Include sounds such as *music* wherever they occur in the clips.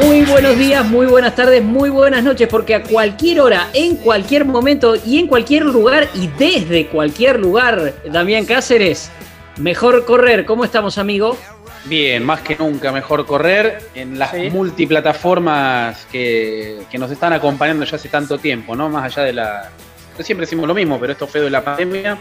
Muy buenos días, muy buenas tardes, muy buenas noches, porque a cualquier hora, en cualquier momento y en cualquier lugar y desde cualquier lugar, Damián Cáceres, mejor correr. ¿Cómo estamos, amigo? Bien, más que nunca mejor correr en las multiplataformas que, que, nos están acompañando ya hace tanto tiempo, ¿no? Más allá de la... Siempre decimos lo mismo, pero esto feo de la pandemia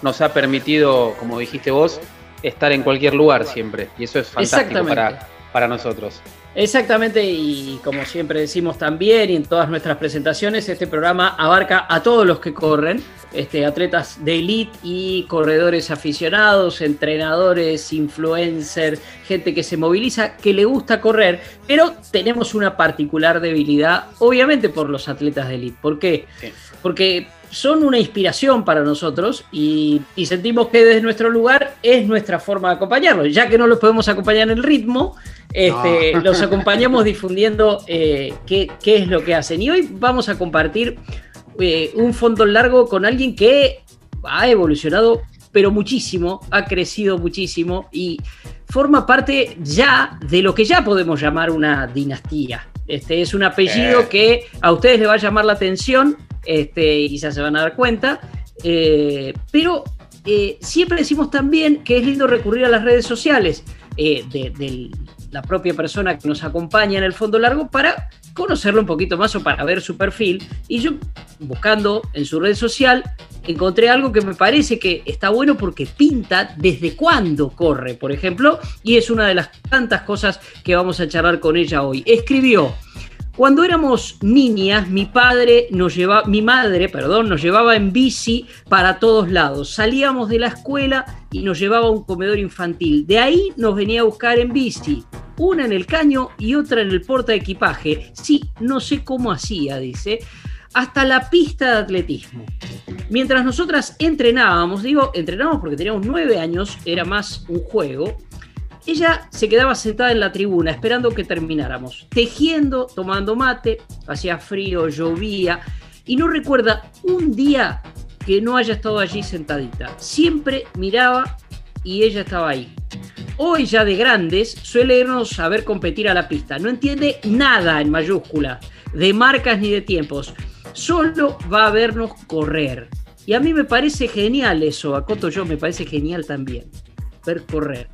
nos ha permitido, como dijiste vos, estar en cualquier lugar siempre. Y eso es fantástico para, para nosotros. Exactamente, y como siempre decimos también y en todas nuestras presentaciones, este programa abarca a todos los que corren, este, atletas de elite y corredores aficionados, entrenadores, influencers, gente que se moviliza, que le gusta correr, pero tenemos una particular debilidad, obviamente por los atletas de elite. ¿Por qué? Porque son una inspiración para nosotros y, y, sentimos que desde nuestro lugar es nuestra forma de acompañarlos, ya que no los podemos acompañar en el ritmo este, *laughs* Los acompañamos difundiendo eh, qué, es lo que hacen. Y hoy vamos a compartir eh, un fondo largo con alguien que ha evolucionado, pero muchísimo, ha crecido muchísimo y forma parte ya de lo que ya podemos llamar una dinastía. Este es un apellido eh. que a ustedes les va a llamar la atención este, y ya se van a dar cuenta. pero siempre decimos también que es lindo recurrir a las redes sociales del la propia persona que nos acompaña en el fondo largo para conocerlo un poquito más o para ver su perfil. Y yo, buscando en su red social, encontré algo que me parece que está bueno porque pinta desde cuándo corre, por ejemplo, y es una de las tantas cosas que vamos a charlar con ella hoy. Escribió. Cuando éramos niñas, mi padre nos llevaba, mi madre, perdón, nos llevaba en bici para todos lados. Salíamos de la escuela y nos llevaba a un comedor infantil. De ahí nos venía a buscar en bici una en el caño y otra en el porta equipaje. Sí, no sé cómo hacía, dice, hasta la pista de atletismo. Mientras nosotras entrenábamos, digo, entrenábamos porque teníamos nueve años, era más un juego, ella se quedaba sentada en la tribuna esperando que termináramos, tejiendo, tomando mate, hacía frío, llovía, y no recuerda un día que no haya estado allí sentadita. Siempre miraba y ella estaba ahí hoy ya de grandes, suele irnos a ver competir a la pista. No entiende nada en mayúscula, de marcas ni de tiempos. Solo va a vernos correr. Y a mí me parece genial eso, a Coto yo me parece genial también, ver correr.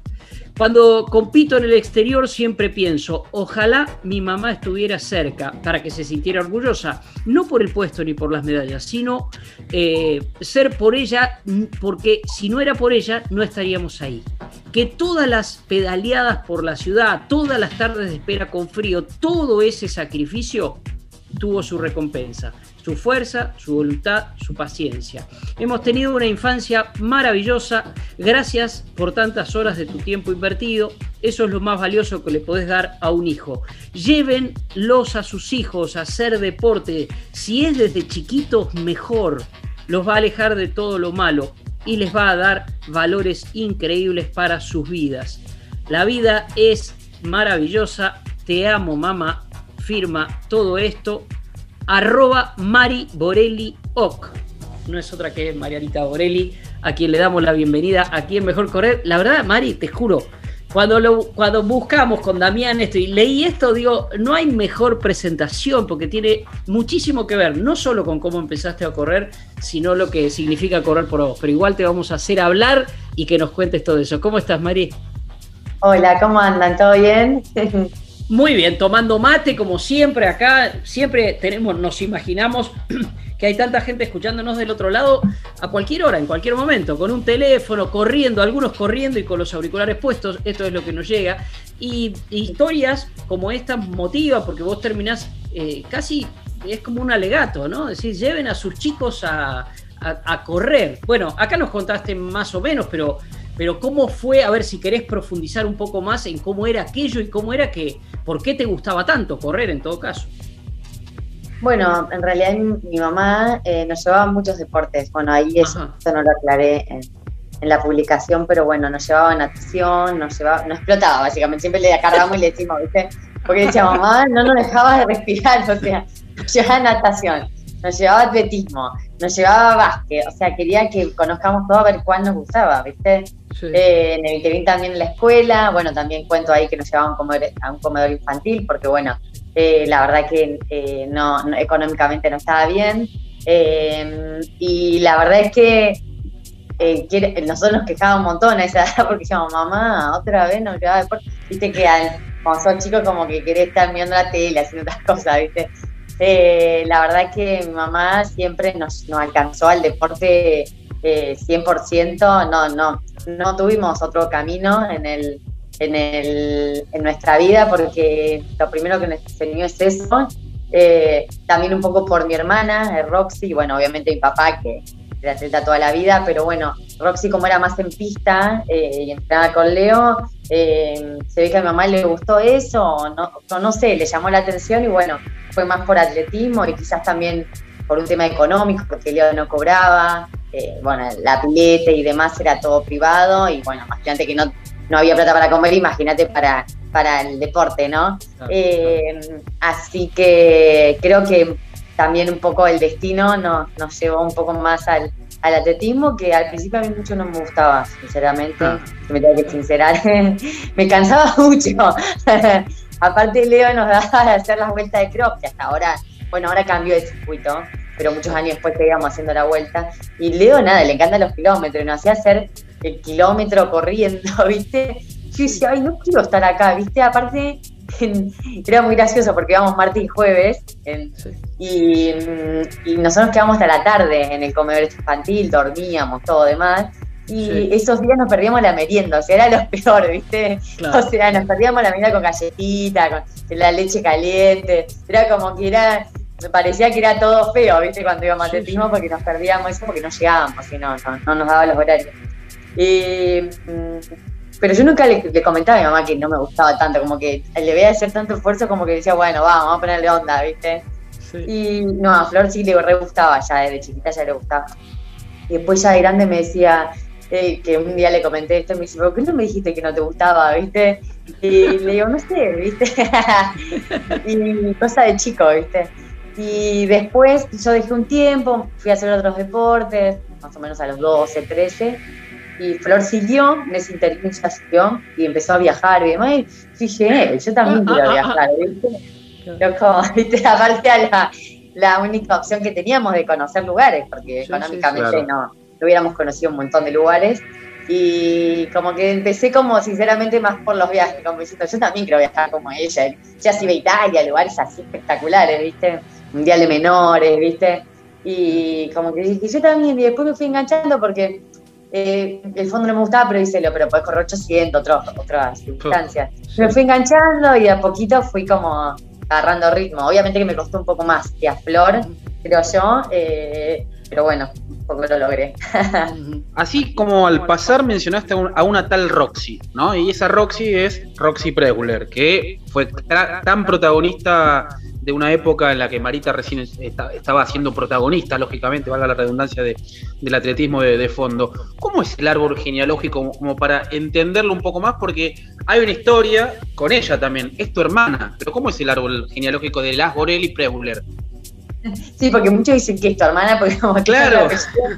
Cuando compito en el exterior siempre pienso, ojalá mi mamá estuviera cerca para que se sintiera orgullosa, no por el puesto ni por las medallas, sino eh, ser por ella, porque si no era por ella, no estaríamos ahí. Que todas las pedaleadas por la ciudad, todas las tardes de espera con frío, todo ese sacrificio tuvo su recompensa su fuerza, su voluntad, su paciencia. Hemos tenido una infancia maravillosa, gracias por tantas horas de tu tiempo invertido, eso es lo más valioso que le podés dar a un hijo. Llévenlos a sus hijos a hacer deporte, si es desde chiquitos mejor, los va a alejar de todo lo malo y les va a dar valores increíbles para sus vidas. La vida es maravillosa, te amo mamá, firma todo esto arroba Mari Borelli Oc. No es otra que Marianita Borelli, a quien le damos la bienvenida aquí en Mejor Correr. La verdad, Mari, te juro, cuando, lo, cuando buscamos con Damián esto y leí esto, digo, no hay mejor presentación porque tiene muchísimo que ver, no solo con cómo empezaste a correr, sino lo que significa correr por vos. Pero igual te vamos a hacer hablar y que nos cuentes todo eso. ¿Cómo estás, Mari? Hola, ¿cómo andan? ¿Todo bien? *laughs* Muy bien, tomando mate como siempre acá, siempre tenemos, nos imaginamos *clears throat* que hay tanta gente escuchándonos del otro lado a cualquier hora, en cualquier momento, con un teléfono, corriendo, algunos corriendo y con los auriculares puestos, esto es lo que nos llega. Y, historias como esta motiva, porque vos terminás eh, casi, es como un alegato, ¿no? Decir, lleven a sus chicos a, a correr. Bueno, acá nos contaste más o menos, pero pero ¿cómo fue? A ver si querés profundizar un poco más en cómo era aquello y cómo era que, ¿por qué te gustaba tanto correr en todo caso? Bueno, en realidad mi, mamá eh, nos llevaba muchos deportes. Bueno, ahí eso, no lo aclaré en la publicación, pero bueno, nos llevaba a natación, nos llevaba, nos explotaba básicamente, siempre le cargamos y le decimos, ¿viste? Porque decía, mamá, no nos dejaba de respirar, *laughs* o sea, nos llevaba natación, nos llevaba atletismo, nos llevaba a básquet, o sea, quería que conozcamos todo a ver cuál nos gustaba, ¿viste? Eh, en el que también en la escuela, bueno, también cuento ahí que nos llevaban a un comedor infantil, porque bueno, eh, la verdad que eh, no, económicamente no estaba bien. y la verdad es que nosotros nos quejábamos un montón a esa edad *laughs* porque decíamos, mamá, otra vez nos llevaba deporte. Viste que al, cuando sos chico como que querés estar viendo la tele, haciendo otras cosas, ¿viste? La verdad que mi mamá siempre nos, nos alcanzó al deporte 100%, no, no, no tuvimos otro camino en, el, en, el, en nuestra vida porque lo primero que nos enseñó es eso. Eh, también un poco por mi hermana, eh, Roxy, y bueno, obviamente mi papá que era atleta toda la vida, pero bueno, Roxy como era más en pista eh, y entrenaba con Leo, se ve que a mi mamá le gustó eso, no, no, no sé, le llamó la atención y bueno, fue más por atletismo y quizás también por un tema económico, porque Leo no cobraba, eh, bueno, la pileta y demás era todo privado y bueno, imagínate que no, no había plata para comer, imagínate para, para el deporte, ¿no? Eh, así que creo que también un poco el destino nos, nos llevó un poco más al, al atletismo, que al principio a mí mucho no me gustaba, sinceramente, ah. me tengo que sincerar, *laughs* me cansaba *laughs* mucho. Aparte Leo nos daba de hacer las vueltas de cross, que hasta ahora bueno, ahora cambió el circuito, pero muchos años después seguíamos haciendo la vuelta. Y Leo, nada, le encantan los kilómetros, nos hacía hacer el kilómetro corriendo, *laughs* ¿viste? Yo decía, ay, no quiero estar acá, ¿viste? Aparte, era muy gracioso porque íbamos martes y jueves y, nosotros quedamos hasta la tarde en el comedor infantil, dormíamos, todo demás. Y esos días nos perdíamos la merienda, o sea, era lo *laughs* peor, ¿viste? O sea, nos perdíamos la merienda con galletita, con la leche caliente. Era como que era, me parecía que era todo feo, ¿viste? Cuando íbamos a atletismo, porque nos perdíamos eso, porque no llegábamos, y no, no, nos daba los horarios. Mm, pero yo nunca le, comentaba a mi mamá que no me gustaba tanto, como que le veía hacer tanto esfuerzo, como que decía, bueno, vamos, vamos a ponerle onda, ¿viste? Y no, a Flor sí le re gustaba, ya desde chiquita ya le gustaba. Y después ya de grande me decía, eh, que un día le comenté esto y me dice, ¿por qué no me dijiste que no te gustaba, viste? Y le digo, no sé, viste. *laughs* y cosa de chico, viste. Y después yo dejé un tiempo, fui a hacer otros deportes, más o menos a los 12, 13, y Flor siguió, en ese interín ya siguió, y empezó a viajar, y demás, y dije, yo también quiero viajar, ¿viste? Loco, *laughs* ¿viste? Aparte a la, la única opción que teníamos de conocer lugares, porque económicamente no hubiéramos conocido un montón de lugares. Y como que empecé como sinceramente más por los viajes, como diciendo, yo también quiero viajar como ella. Ya así ve Italia, lugares así espectaculares, ¿viste? Mundial de menores, ¿viste? Y como que dije, yo también, y después me fui enganchando porque eh, el fondo no me gustaba, pero dice, pero puedes correr 800, otras distancias. Me fui enganchando y a poquito fui como agarrando ritmo. Obviamente que me costó un poco más que a Flor, creo yo, eh, pero bueno, poco lo logré. *laughs* Así como al pasar mencionaste a una tal Roxy, ¿no? Y esa Roxy es Roxy Preguler, que fue tan protagonista de una época en la que Marita recién estaba siendo protagonista, lógicamente, valga la redundancia del atletismo de, fondo. ¿Cómo es el árbol genealógico como para entenderlo un poco más? Porque hay una historia con ella también, es tu hermana, pero ¿cómo es el árbol genealógico de Las Borelli Preguler? Sí, porque muchos dicen que es tu hermana, porque como claro.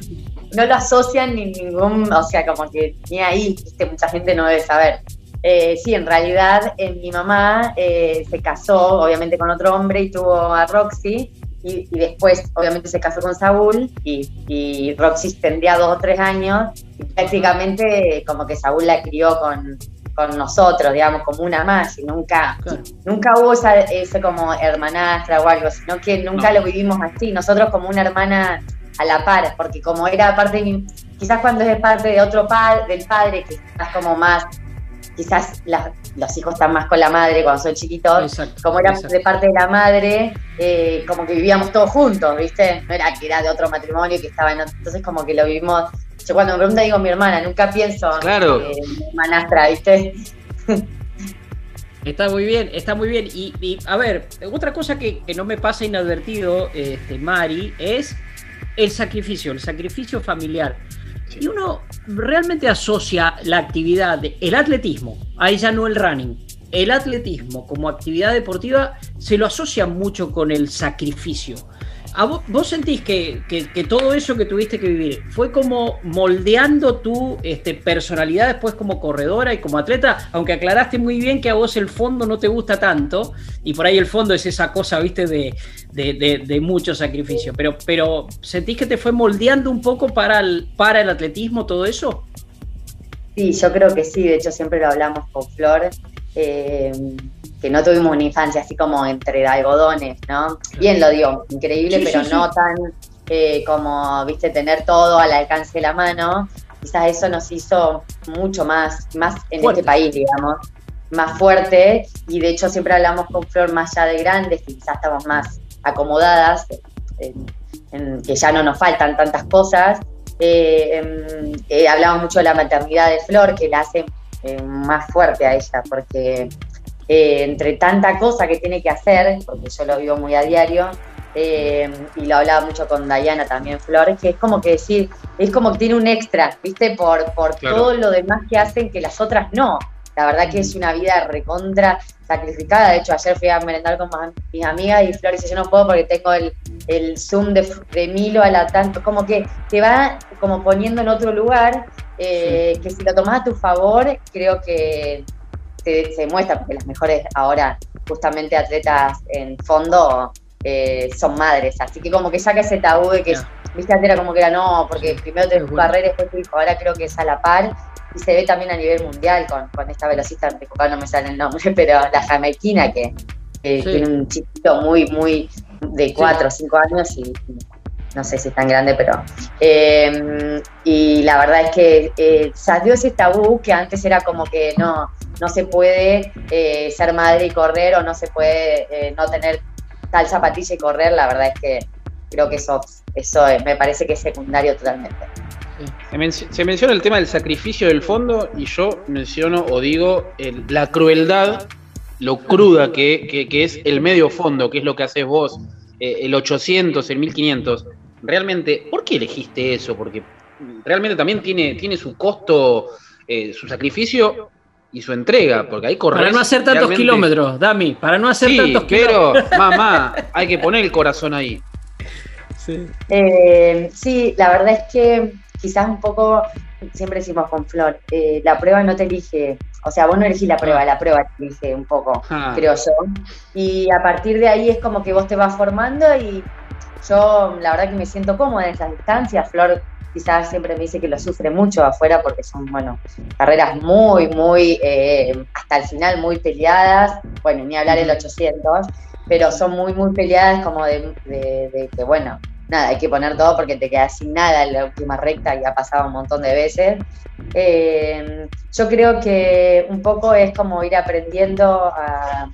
*laughs* no lo asocian ni ningún, o sea, como que ni ahí, mucha gente no debe saber. Eh, sí, en realidad eh, mi mamá eh, se casó, obviamente, con otro hombre y tuvo a Roxy, y, después, obviamente, se casó con Saúl, y, y, Roxy tendría dos o tres años, y prácticamente como que Saúl la crió con, con nosotros, digamos, como una más, y nunca, nunca hubo esa, ese como hermanastra o algo, sino que nunca lo vivimos así, nosotros como una hermana a la par, porque como era parte de quizás cuando es parte de otro padre, del padre, que estás como más, quizás los hijos están más con la madre cuando son chiquitos, como era de parte de la madre, eh, como que vivíamos todos juntos, ¿viste? No era que era de otro matrimonio que estaba en entonces como que lo vivimos yo cuando me pregunta digo mi hermana, nunca pienso claro. en mi hermanastra, ¿viste? *laughs* Está muy bien, está muy bien. Y, a ver, otra cosa que, no me pasa inadvertido, este, Mari, es el sacrificio, el sacrificio familiar. Y uno realmente asocia la actividad del atletismo, ahí ya no el running, el atletismo como actividad deportiva se lo asocia mucho con el sacrificio. Vos, sentís que, todo eso que tuviste que vivir fue como moldeando tu este, personalidad después como corredora y como atleta? Aunque aclaraste muy bien que a vos el fondo no te gusta tanto, y por ahí el fondo es esa cosa, viste, de, de, mucho sacrificio. Pero, pero ¿sentís que te fue moldeando un poco para el, para el atletismo todo eso? Sí, yo creo que sí, de hecho siempre lo hablamos con Flor, eh, que no tuvimos una infancia así como entre algodones, ¿no? Bien lo dio, increíble, pero no tan eh, como, viste, tener todo al alcance de la mano. Quizás eso nos hizo mucho más, más en este país, digamos, más fuerte. Y de hecho siempre hablamos con Flor más allá de grandes, que quizás estamos más acomodadas, en, que ya no nos faltan tantas cosas. Eh, em, eh, hablamos mucho de la maternidad de Flor, que la hace más fuerte a ella, porque eh, entre tanta cosa que tiene que hacer, porque yo lo vivo muy a diario, eh, y lo hablaba mucho con Diana también, Flores, que es como que decir, es como que tiene un extra, ¿viste? Por, por todo lo demás que hacen que las otras no. La verdad que es una vida recontra sacrificada. De hecho, ayer fui a merendar con mis amigas y Flores dice, yo no puedo porque tengo el, el Zoom de, de Milo a la tanto. Como que te va como poniendo en otro lugar eh, que si lo tomas a tu favor, creo que se, muestra, porque las mejores ahora, justamente atletas en fondo, eh, son madres. Así que como que saca ese tabú de que, viste, antes era como que era no, porque primero tenés tu carrera después tu hijo, ahora creo que es a la par. Y se ve también a nivel mundial con, con esta velocista, no me sale el nombre, *laughs* pero la jamaiquina que, tiene un chiquito muy, muy de 4 o 5 años y no sé si es tan grande, pero... Em, y la verdad es que eh, salió ese tabú que antes era como que no, no se puede eh, ser madre y correr o no se puede eh, no tener tal zapatilla y correr, la verdad es que creo que eso, eso me parece que es secundario totalmente. Se, menciona el tema del sacrificio del fondo y yo menciono o digo la crueldad, lo cruda que, que, es el medio fondo, que es lo que haces vos, el 800, el 1500 realmente, ¿por qué elegiste eso? Porque realmente también tiene, tiene su costo, eh, su sacrificio y su entrega, porque hay correr. Para no hacer tantos kilómetros, Dami, para no hacer tantos pero, kilómetros. Pero, mamá, hay que poner el corazón ahí. Sí. Eh, sí, la verdad es que quizás un poco, siempre decimos con Flor, eh, la prueba no te elige, o sea, vos no elegís la prueba, la prueba te elige un poco, ah. creo yo. Y a partir de ahí es como que vos te vas formando y yo la verdad que me siento cómoda en esas distancias. Flor quizás siempre me dice que lo sufre mucho afuera porque son, bueno, carreras muy, muy, eh, hasta el final muy peleadas. Bueno, ni hablar el 800, pero son muy, muy peleadas como de, que, bueno, nada, hay que poner todo porque te quedas sin nada en la última recta y ha pasado un montón de veces. Eh, yo creo que un poco es como ir aprendiendo a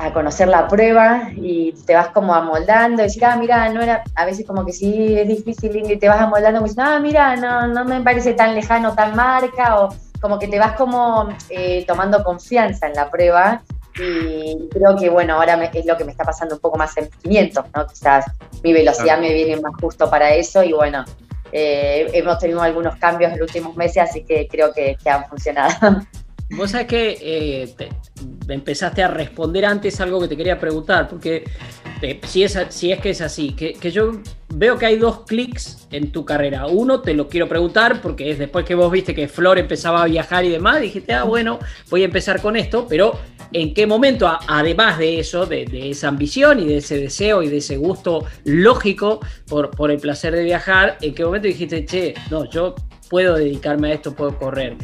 a conocer la prueba y te vas como amoldando y decir, ah, mira, no era, a veces como que sí es difícil y te vas amoldando, y ah, mira, no, no me parece tan lejano, tan marca, o como que te vas como eh, tomando confianza en la prueba y creo que bueno, ahora es lo que me está pasando un poco más en 500, ¿no? Quizás mi velocidad me viene más justo para eso y bueno, eh, hemos tenido algunos cambios en los últimos meses, así que creo que, que han funcionado. *laughs* Vos sabés que eh, empezaste a responder antes algo que te quería preguntar, porque eh, si, es, si es que es así, que, yo veo que hay dos clics en tu carrera. Uno te lo quiero preguntar porque es después que vos viste que Flor empezaba a viajar y demás, dijiste, ah, bueno, voy a empezar con esto, pero ¿en qué momento, además de eso, de, esa ambición y de ese deseo y de ese gusto lógico por, por el placer de viajar, en qué momento dijiste, che, no, yo puedo dedicarme a esto, puedo correr.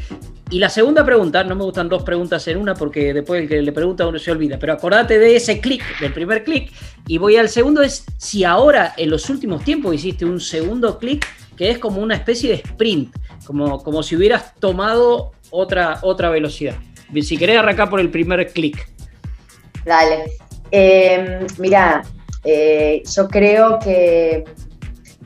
Y la segunda pregunta, no me gustan dos preguntas en una porque después el que le pregunta uno se olvida, pero acordate de ese clic, del primer clic, y voy al segundo, es si ahora en los últimos tiempos hiciste un segundo clic que es como una especie de sprint, como, como si hubieras tomado otra, otra velocidad. Si querés arrancar por el primer clic. Dale. Eh, mira, yo creo que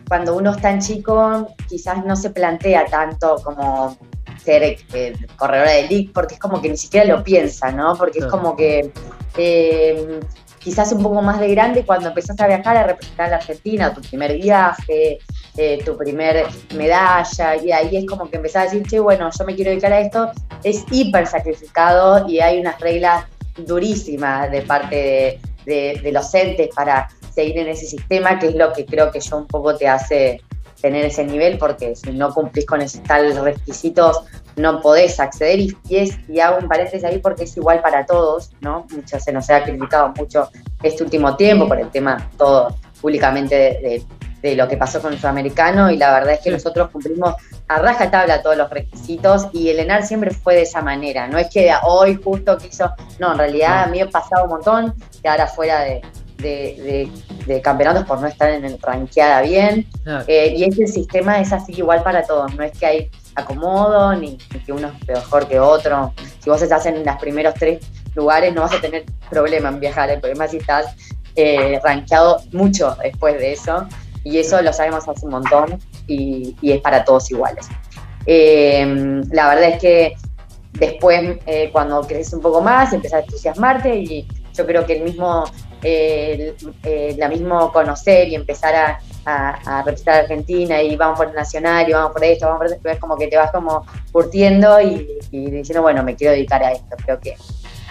cuando uno es tan chico, quizás no se plantea tanto como ser eh, corredora de elite, porque es como que ni siquiera lo piensa, ¿no? Porque es como que eh, quizás un poco más de grande cuando empezás a viajar a representar a la Argentina, tu primer viaje, eh, tu primer medalla, y ahí es como que empezás a decir, che, bueno, yo me quiero dedicar a esto, es hiper sacrificado y hay unas reglas durísimas de parte de, de los entes para seguir en ese sistema, que es lo que creo que yo un poco te hace tener ese nivel, porque si no cumplís con esos tales requisitos, no podés acceder. Y, es, y hago un paréntesis ahí porque es igual para todos, ¿no? Mucho, se nos ha criticado mucho este último tiempo por el tema todo públicamente de, de, lo que pasó con el sudamericano y la verdad es que nosotros cumplimos a raja tabla todos los requisitos y el ENAR siempre fue de esa manera, no es que hoy justo quiso, no, en realidad a mí he pasado un montón, que ahora fuera de, de, campeonatos por no estar en el ranqueada bien. Eh, y ese sistema es así igual para todos, no es que hay acomodo ni, que uno es mejor que otro. Si vos estás en los primeros tres lugares no vas a tener problema en viajar, el problema es si estás eh, rankeado mucho después de eso. Y eso lo sabemos hace un montón y, es para todos iguales. Eh, la verdad es que después, eh, cuando creces un poco más, empiezas a entusiasmarte y yo creo que el mismo eh, eh, la mismo conocer y empezar a, a Argentina y vamos por el nacional y vamos por esto, vamos por esto, es como que te vas como curtiendo y, diciendo, bueno, me quiero dedicar a esto. Creo que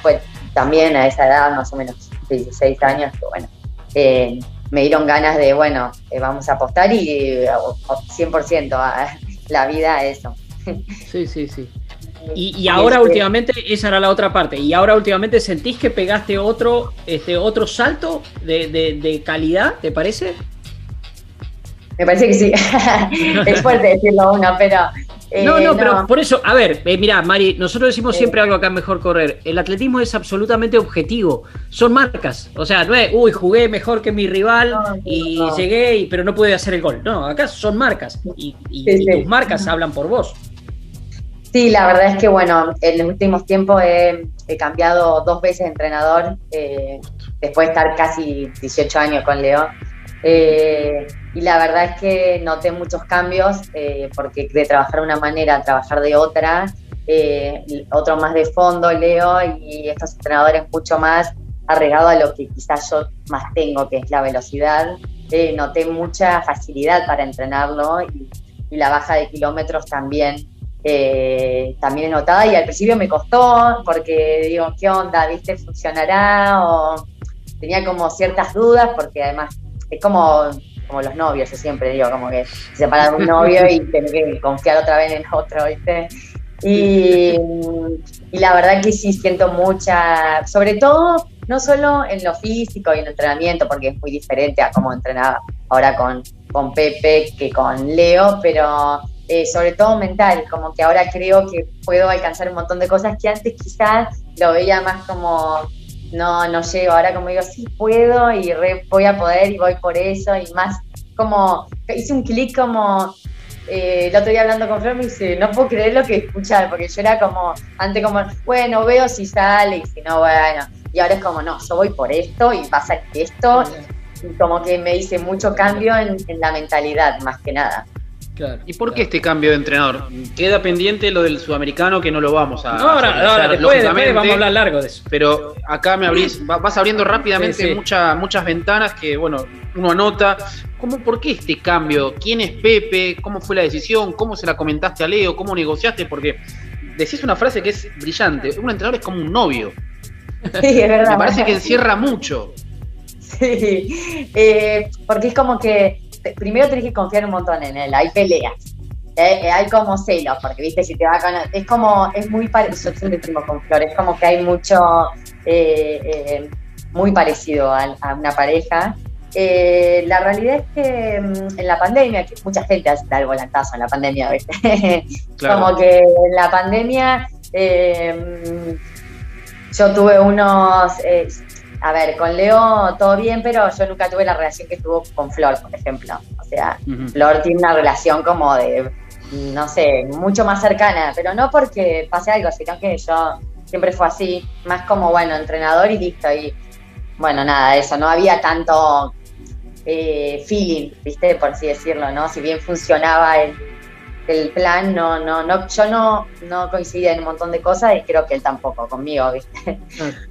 fue también a esa edad, más o menos 16 años, que bueno, eh, me dieron ganas de, bueno, eh, vamos a apostar y 100% a la vida a eso. Sí, sí, sí. Y, ahora este- últimamente, esa era la otra parte, y ahora últimamente sentís que pegaste otro, este, otro salto de, calidad, ¿te parece? Me parece que sí. *laughs* es fuerte decirlo uno, pero. Eh, no, no, pero por eso, a ver, eh, mira, Mari, nosotros decimos siempre algo acá Mejor Correr. El atletismo es absolutamente objetivo. Son marcas. O sea, no es, uy, jugué mejor que mi rival y llegué, pero no pude hacer el gol. No, acá son marcas. Y, tus marcas hablan por vos. Sí, la verdad es que bueno, en los últimos tiempos he, cambiado dos veces de entrenador, eh, después de estar casi 18 años con Leo. Eh, y la verdad es que noté muchos cambios, eh, porque de trabajar de una manera a trabajar de otra, otro más de fondo, Leo, y estos entrenadores mucho más arregados a lo que quizás yo más tengo, que es la velocidad. noté mucha facilidad para entrenarlo y, y la baja de kilómetros también eh, también notada y al principio me costó porque digo, ¿qué onda? ¿Viste? ¿Funcionará? O tenía como ciertas dudas porque además es como, como los novios, yo siempre digo, como que se separa de un novio y tener que confiar otra vez en otro, ¿viste? Y, la verdad que sí siento mucha, sobre todo, no solo en lo físico y en el entrenamiento, porque es muy diferente a cómo entrenaba ahora con, con Pepe que con Leo, pero eh, sobre todo mental, como que ahora creo que puedo alcanzar un montón de cosas que antes quizás lo veía más como, no, no llego, ahora como digo, sí puedo y voy a poder y voy por eso y más como, hice un clic como, eh, el otro día hablando con Flor me dice, no puedo creer lo que escuchar, porque yo era como, antes como, bueno, veo si sale y si no, bueno, y ahora es como, no, yo voy por esto y pasa esto, y como que me dice mucho cambio en la mentalidad, más que nada. ¿Y por qué este cambio de entrenador? Queda pendiente lo del sudamericano que no lo vamos a. No, ahora, después, vamos a hablar largo de eso. Pero acá me abrís, vas abriendo rápidamente Muchas, muchas ventanas que, bueno, uno anota. ¿Cómo, ¿Por qué este cambio? ¿Quién es Pepe? ¿Cómo fue la decisión? ¿Cómo se la comentaste a Leo? ¿Cómo negociaste? Porque decís una frase que es brillante. Un entrenador es como un novio. Sí, es verdad. Me parece que encierra mucho. *laughs* Sí, eh, porque es como que primero tenés que confiar un montón en él, hay peleas. Eh, eh, hay como celos, porque viste, si te va con. Es como, es muy parecido, yo siempre con Flor, es como que hay mucho, eh, muy parecido a, una pareja. la realidad es que mm, en la pandemia, que mucha gente hace el volantazo en la pandemia, ¿viste? *laughs* como que en la pandemia mm, yo tuve unos, a ver, con Leo todo bien, pero yo nunca tuve la relación que tuvo con Flor, por ejemplo. O sea, Flor tiene una relación como de, no sé, mucho más cercana, pero no porque pase algo, sino que yo siempre fue así, más como, bueno, entrenador y listo. Y bueno, nada, eso, no había tanto eh, feeling, ¿viste? Por así decirlo, ¿no? Si bien funcionaba el, el plan no, no, no, yo no, no coincidía en un montón de cosas y creo que él tampoco conmigo, *laughs* ¿viste?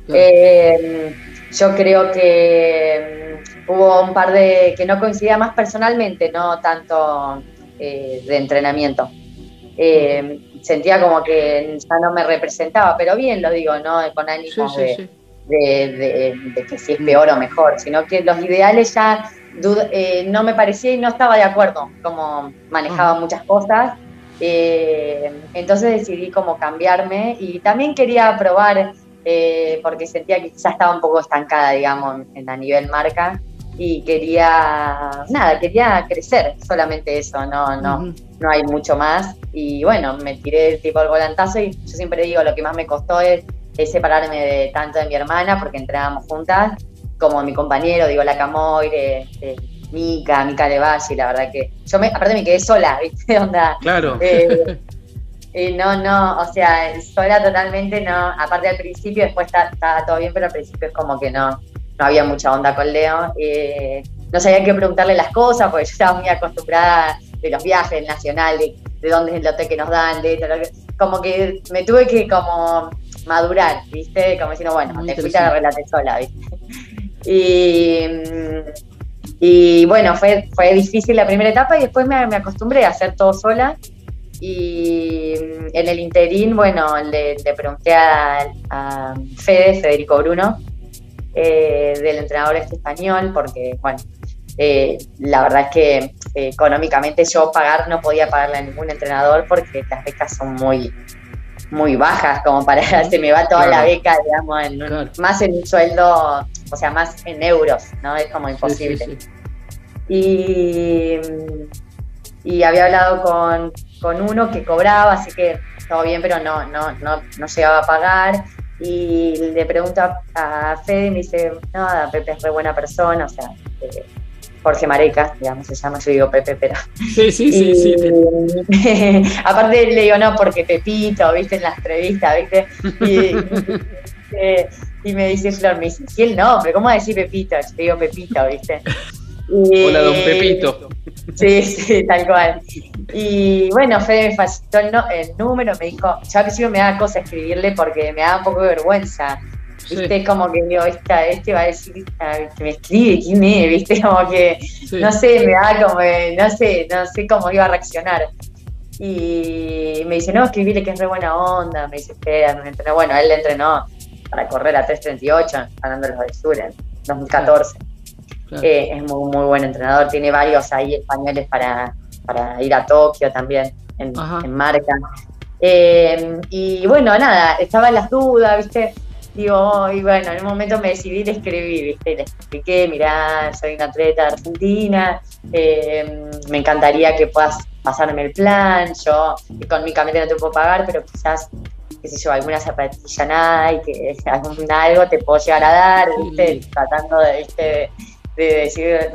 Eh, yo creo que mm, hubo un par de que no coincidía más personalmente, no tanto eh, de entrenamiento. Eh, sentía como que ya no me representaba, pero bien lo digo, ¿no? Con ánimo de, De, que si es peor o mejor, sino que los ideales ya eh, no me parecía y no estaba de acuerdo como manejaba ah. muchas cosas. Eh, entonces decidí como cambiarme y también quería probar, eh, porque sentía que ya estaba un poco estancada, digamos, en, a nivel marca y quería, nada, quería crecer, solamente eso, no, no, no hay mucho más. Y bueno, me tiré tipo el volantazo y yo siempre digo, lo que más me costó es, separarme de tanto de mi hermana, porque entrábamos juntas, como mi compañero, digo, la Camoire, eh, Mica, Mica de Valle, la verdad que yo me, aparte me quedé sola, *laughs* ¿viste? Onda. Claro. Eh, no, no, o sea, sola totalmente, no, aparte al principio, después estaba todo bien, pero al principio es como que no, no había mucha onda con Leo. Eh, no sabía qué preguntarle las cosas, porque yo estaba muy acostumbrada de los viajes nacional, de, de dónde es el hotel que nos dan, de todo como que me tuve que como madurar, ¿viste? Como diciendo, bueno, te fuiste a sola, ¿viste? Y, bueno, fue, fue difícil la primera etapa y después me, acostumbré a hacer todo sola. Y en el interín, bueno, le, pregunté a, Fede, Federico Bruno, eh, del entrenador este español, porque, bueno, eh, la verdad es que eh, económicamente yo pagar no podía pagarle a ningún entrenador porque las becas son muy, muy bajas como para se me va toda la beca, digamos, más en un sueldo, o sea, más en euros, ¿no? Es como imposible. y, y había hablado con, con, uno que cobraba, así que todo bien, pero no, no, no, no llegaba a pagar. Y le pregunto a Fede y me dice, nada, Pepe es re buena persona, o sea, eh, Jorge Mareca, digamos, se llama, yo digo Pepe, pero. Sí, sí, sí, sí. *laughs* aparte le digo, no, porque Pepito, viste, en la entrevista, viste. Y, *laughs* me dice Flor, me dice, sí el nombre, ¿cómo decir Pepito? Yo te digo Pepito, viste. Hola, don Pepito. Sí, sí, tal cual. Y bueno, Fede me facilitó el, número, me dijo, yo al principio me da cosa escribirle porque me da un poco de vergüenza ¿Viste? Como que digo, esta, este va a decir que me escribe, quién es, ¿viste? *laughs* Como que, no sé, me da como, no sé, no sé cómo iba a reaccionar. Y me dice, no, escribile que es re buena onda. Me dice, espera, me entrenó. Bueno, él le entrenó para correr a 3.38, ganando los del Sur en 2014. Eh, es muy, muy buen entrenador. Tiene varios ahí españoles para, para ir a Tokio también, en, marca. Eh, y bueno, nada, estaban las dudas, ¿viste? Digo, y bueno, en un momento me decidí de escribir, ¿viste? Le expliqué, mirá, soy una atleta argentina, eh, me encantaría que puedas pasarme el plan, yo económicamente no te puedo pagar, pero quizás, qué sé yo, alguna zapatilla nada que *laughs* algún algo te puedo llegar a dar, ¿viste? Tratando de, ¿viste? de decir,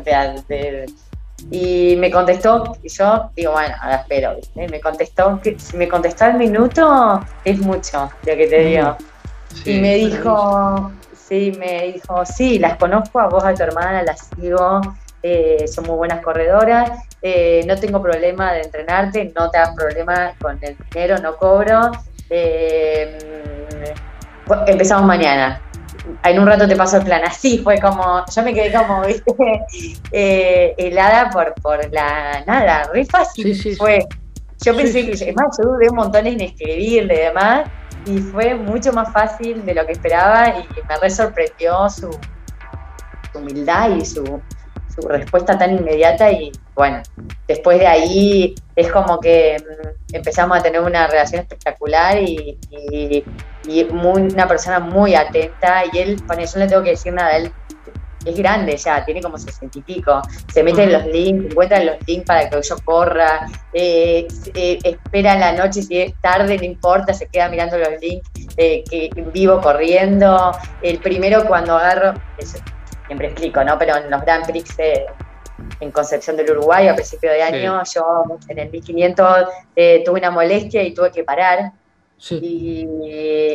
y me contestó, y yo digo, bueno, ahora espero, ¿viste? Me contestó, que si me contestó al minuto, es mucho lo que te digo y me dijo, sí, me dijo, sí, las conozco, a vos, a tu hermana, las sigo, eh, son muy buenas corredoras, eh, no tengo problema de entrenarte, no te hagas problema con el dinero, no cobro. Eh, empezamos mañana. En un rato te paso el plan. Así fue como, yo me quedé como, *laughs* viste, helada por, por la nada, re fácil fue. Yo pensé que, es más, yo dudé un montón en escribirle y demás, y fue mucho más fácil de lo que esperaba y me re sorprendió su, humildad y su, respuesta tan inmediata y bueno, después de ahí es como que mm, empezamos a tener una relación espectacular y, una persona muy atenta y él, con eso no le tengo que decir nada, él es grande ya, tiene como sesenta y pico, se mete en los links, encuentra los links para que yo corra, eh, eh, espera en la noche, si es tarde, no importa, se queda mirando los links eh, que vivo corriendo. El primero cuando agarro, siempre explico, ¿no? Pero en los Grand Prix en Concepción del Uruguay a principio de año, yo en el 1500 tuve una molestia y tuve que parar. Y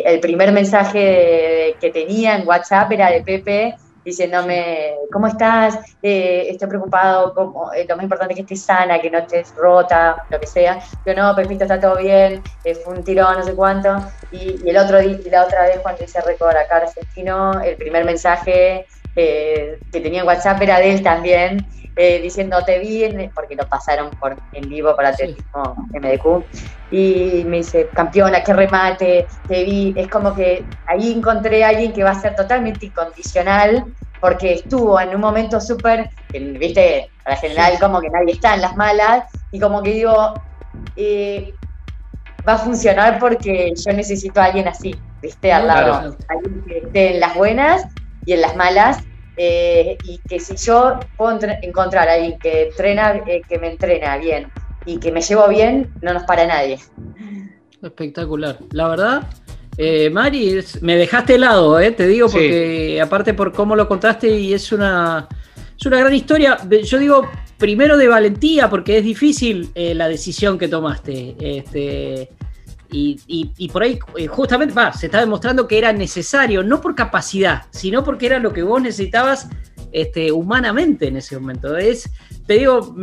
el primer mensaje que tenía en WhatsApp era de Pepe diciéndome, ¿cómo estás? Eh, estoy preocupado, como, eh, lo más importante es que estés sana, que no estés rota, lo que sea. Yo no, Pepito, está todo bien, eh, fue un tirón, no sé cuánto. Y, el otro día, la otra vez cuando hice récord acá argentino, el primer mensaje que tenía en WhatsApp era de él también, eh, diciendo te vi, porque lo pasaron por, en vivo para atletismo MDQ, y me dice, campeona, qué remate, te vi, es como que ahí encontré a alguien que va a ser totalmente incondicional, porque estuvo en un momento súper, viste, para general como que nadie está en las malas, y como que digo, eh, va a funcionar porque yo necesito a alguien así, viste, al lado, alguien que esté en las buenas y en las malas, eh, y que si yo puedo encontrar a alguien que, entrena, eh, que me entrena bien y que me llevo bien, no nos para nadie. Espectacular. La verdad, eh, Mari, me dejaste helado, eh, te digo, porque aparte por cómo lo contaste y es una, es una gran historia. Yo digo, primero de valentía, porque es difícil la decisión que tomaste. Este, y, por ahí, eh, justamente, se está demostrando que era necesario, no por capacidad, sino porque era lo que vos necesitabas este, humanamente en ese momento. Es, te digo,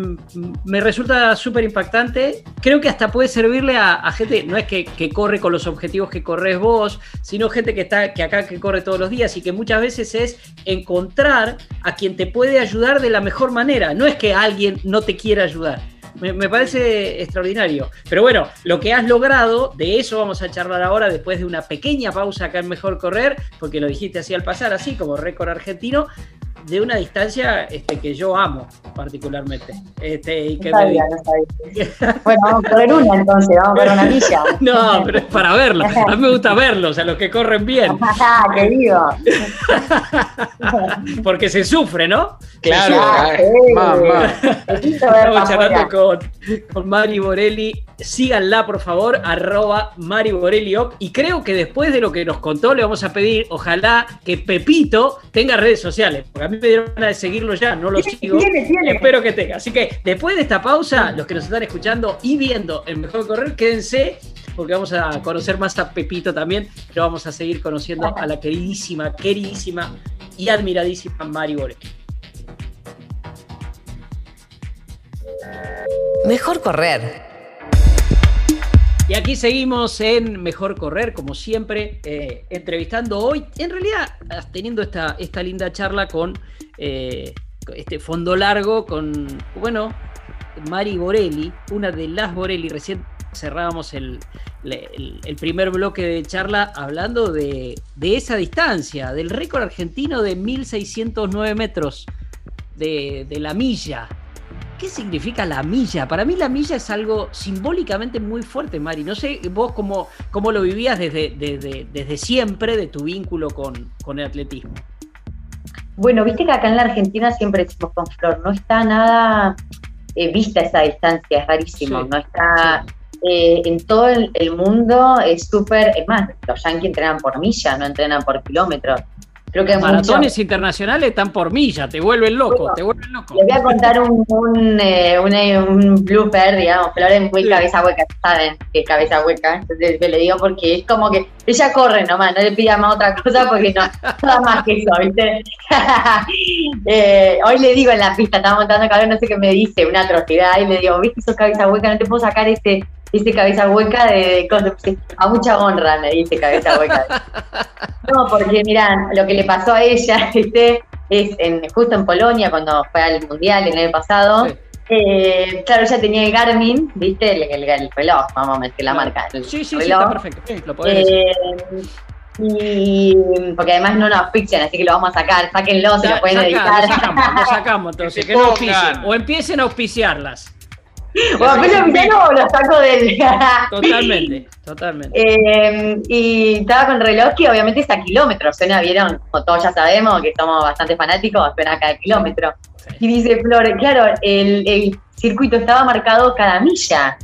me resulta súper impactante. Creo que hasta puede servirle a, gente, no es que, corre con los objetivos que corres vos, sino gente que está que acá que corre todos los días y que muchas veces es encontrar a quien te puede ayudar de la mejor manera. No es que alguien no te quiera ayudar me, parece extraordinario. Pero bueno, lo que has logrado, de eso vamos a charlar ahora después de una pequeña pausa acá en Mejor Correr, porque lo dijiste así al pasar, así como récord argentino, de una distancia este, que yo amo particularmente. Este, y que no sabía, no sabía. bueno, vamos a correr una entonces, vamos a correr una milla. *laughs* no, pero es para verlo. A mí me gusta verlos, a los que corren bien. *laughs* ¡Qué digo! *laughs* Porque se sufre, ¿no? Claro, mamá. Estamos charlando con, con Mari Borelli síganla por favor, arroba Mari Borelioc. Y creo que después de lo que nos contó, le vamos a pedir, ojalá que Pepito tenga redes sociales, porque a mí me dieron ganas de seguirlo ya, no lo sigo. Espero que tenga. Así que después de esta pausa, los que nos están escuchando y viendo el mejor correr, quédense porque vamos a conocer más a Pepito también, pero vamos a seguir conociendo a la queridísima, queridísima y admiradísima Mari Borelli. Mejor correr y aquí seguimos en Mejor Correr, como siempre, eh, entrevistando hoy, en realidad teniendo esta, esta linda charla con eh, este fondo largo, con, bueno, Mari Borelli, una de las Borelli, recién cerrábamos el, primer bloque de charla hablando de, de esa distancia, del récord argentino de 1609 metros de, de la milla. ¿Qué significa la milla? Para mí la milla es algo simbólicamente muy fuerte, Mari. No sé vos cómo, cómo lo vivías desde, desde, siempre de tu vínculo con, con, el atletismo. Bueno, viste que acá en la Argentina siempre decimos con Flor, no está nada eh, vista esa distancia, es rarísimo, no está... Eh, en todo el, mundo es súper, es más, los yankees entrenan por milla, no entrenan por kilómetros. Creo que Maratones internacionales están por milla, te vuelven loco, te vuelven loco. Les voy a contar un, un, eh, un, blooper, digamos, Flores muy cabeza hueca, saben que es cabeza hueca, entonces le digo porque es como que ella corre nomás, no le pida más otra cosa porque no, nada más que eso, ¿viste? *laughs* eh, hoy le digo en la pista, estaba montando cabrón, no sé qué me dice, una atrocidad, y le digo, ¿viste, sos cabeza hueca, no te puedo sacar este dice cabeza hueca de, a mucha honra me dice cabeza hueca. *laughs* No, porque mirá, lo que le pasó a ella, *laughs* este, es en, justo en Polonia, cuando fue al Mundial el año pasado, eh, claro, ella tenía el Garmin, ¿viste? El, el, reloj, vamos a meter la marca. sí, sí, sí, está perfecto. lo eh, y porque además no nos auspician, así que lo vamos a sacar, sáquenlo, se lo pueden editar. Lo sacamos, lo sacamos *laughs* entonces, que no auspicien, o empiecen a auspiciarlas. O apenas o lo saco del. *laughs* totalmente, totalmente. Eh, y estaba con reloj que obviamente está a kilómetros. Suena, vieron, como todos ya sabemos que somos bastante fanáticos, suena cada kilómetro. Y dice Flor, claro, el, circuito estaba marcado cada milla.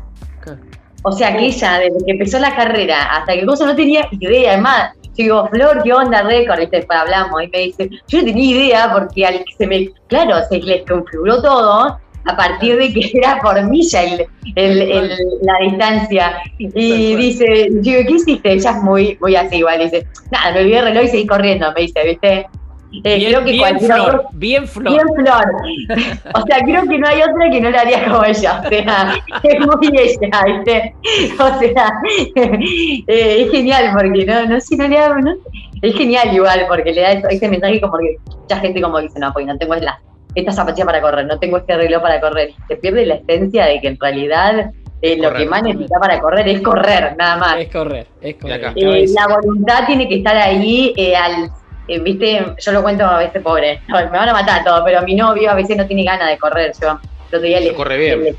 O sea que ella, desde que empezó la carrera hasta que cosa no tenía idea. Además, yo digo, Flor, ¿qué onda récord? Y después hablamos y me dice, yo no tenía idea porque al que se me, claro, se les configuró todo a partir de que era por milla el, la distancia. Y dice, digo, ¿qué hiciste? Ella es muy, muy así igual, dice, nada, me olvidé el reloj y seguí corriendo, me dice, ¿viste? Eh, bien, creo que bien flor, bien flor. Bien flor. *laughs* O sea, creo que no hay otra que no la haría como ella. O sea, *laughs* es muy ella, ¿viste? O sea, *laughs* eh, es genial porque no, no sé, no le da, no, es genial igual porque le da ese mensaje como que mucha gente como dice, no, pues no tengo la, esta zapatilla para correr, no tengo este reloj para correr. Se pierde la esencia de que en realidad eh, lo que más necesita para correr es correr, nada más. Es correr, es correr. Eh, la voluntad tiene que estar ahí eh, al viste, yo lo cuento a veces pobre, me van a matar todo, pero mi novio a veces no tiene ganas de correr. Yo el otro día le, corre bien.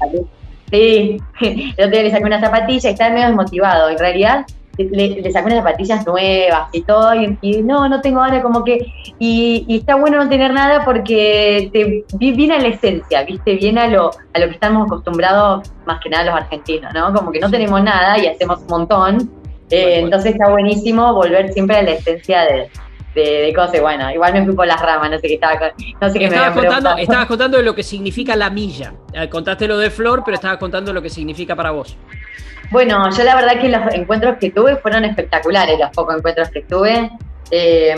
sí, *laughs* el otro día le saqué una zapatilla y está medio desmotivado. En realidad, le, le saqué unas zapatillas nuevas y todo, y, no, no tengo ganas, como que. Y, está bueno no tener nada porque te viene a la esencia, ¿viste? Viene a lo, a lo que estamos acostumbrados, más que nada los argentinos, ¿no? Como que no tenemos nada y hacemos un montón. Eh, entonces está buenísimo volver siempre a la esencia de, de, cosas. Bueno, igual me fui por las ramas, no sé qué estaba, no sé qué estabas me contando, Estabas *laughs* contando lo que significa la milla. Eh, contaste lo de Flor, pero estabas contando lo que significa para vos. Bueno, yo la verdad que los encuentros que tuve fueron espectaculares, los pocos encuentros que tuve. Eh,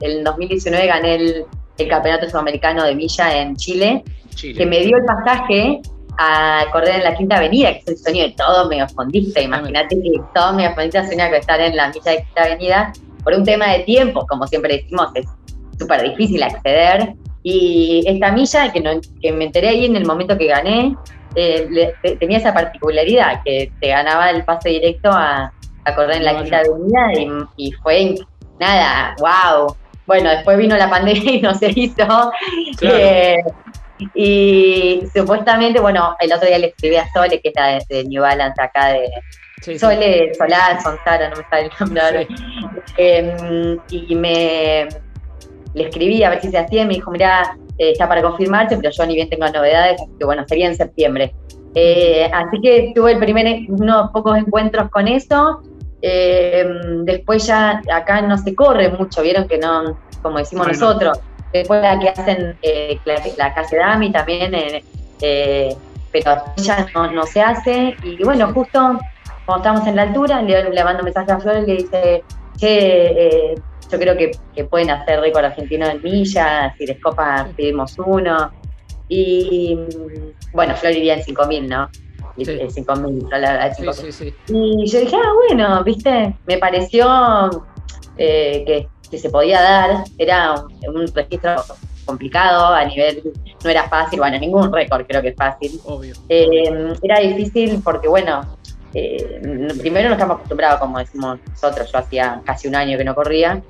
en 2019 gané el, Campeonato Sudamericano de Milla en Chile, que me dio el pasaje a correr en la Quinta Avenida, que es el sueño de todo fondista. Imagínate que todo fondista sueña con estar en la Milla de Quinta Avenida por un tema de tiempo, como siempre decimos, es súper difícil acceder. Y esta milla, que, que me enteré ahí en el momento que gané, eh, tenía esa particularidad, que te ganaba el pase directo a, correr en la quinta avenida y, fue nada, wow. Bueno, después vino la pandemia y no se hizo. Eh, y supuestamente, bueno, el otro día le escribí a Sole, que está de, New Balance acá de, Sole, Solá, Sonsara, no me sale el nombre em, y me le escribí a ver si se hacía y me dijo, mira, eh, está para confirmarse, pero yo ni bien tengo novedades, así que bueno, sería en septiembre. Eh, así que tuve el primer, unos pocos encuentros con eso. Eh, después ya acá no se corre mucho, vieron que no, como decimos nosotros. Después la que hacen la, la calle Dami también, pero ya no, se hace. Y bueno, justo cuando estamos en la altura, le, le mando un mensaje a Flor y le dice, che, yo creo que, pueden hacer récord argentino en millas, si les copa pedimos uno. Y bueno, Flor iría en 5000, ¿no? Sí. 5000, la sí, sí, Y yo dije, ah, bueno, viste, me pareció eh, que, se podía dar, era un, registro complicado a nivel, no era fácil, bueno, ningún récord creo que es fácil. Obvio. Eh, era difícil porque, bueno, eh, primero no estamos acostumbrados, como decimos nosotros, yo hacía casi un año que no corría,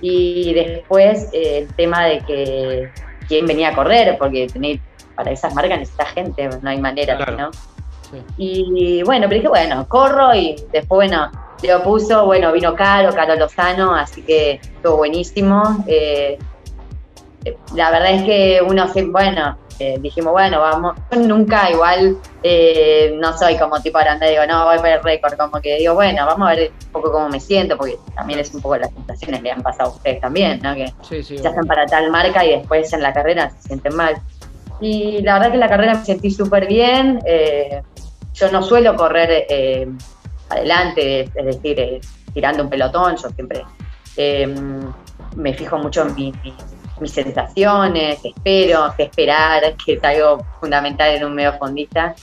y después eh, el tema de que quién venía a correr, porque tenéis, para esas marcas necesita gente, no hay manera, ¿no? Y bueno, pero dije, bueno, corro y después, bueno, Leo puso, bueno, vino Caro, Caro Lozano, así que estuvo buenísimo. Eh, la verdad es que uno, bueno, eh, dijimos, bueno, vamos, yo nunca igual, eh, no soy como tipo grande, digo, no, voy a el récord, como que digo, bueno, vamos a ver un poco cómo me siento, porque también es un poco las sensaciones que han pasado a ustedes también, ¿no? Que ya están para tal marca y después en la carrera se sienten mal. Y la verdad que en la carrera me sentí súper bien, eh, yo no suelo correr adelante, es decir, tirando un pelotón, yo siempre me fijo mucho en mi mis sensaciones, espero, qué esperar, que es algo fundamental en un medio fondista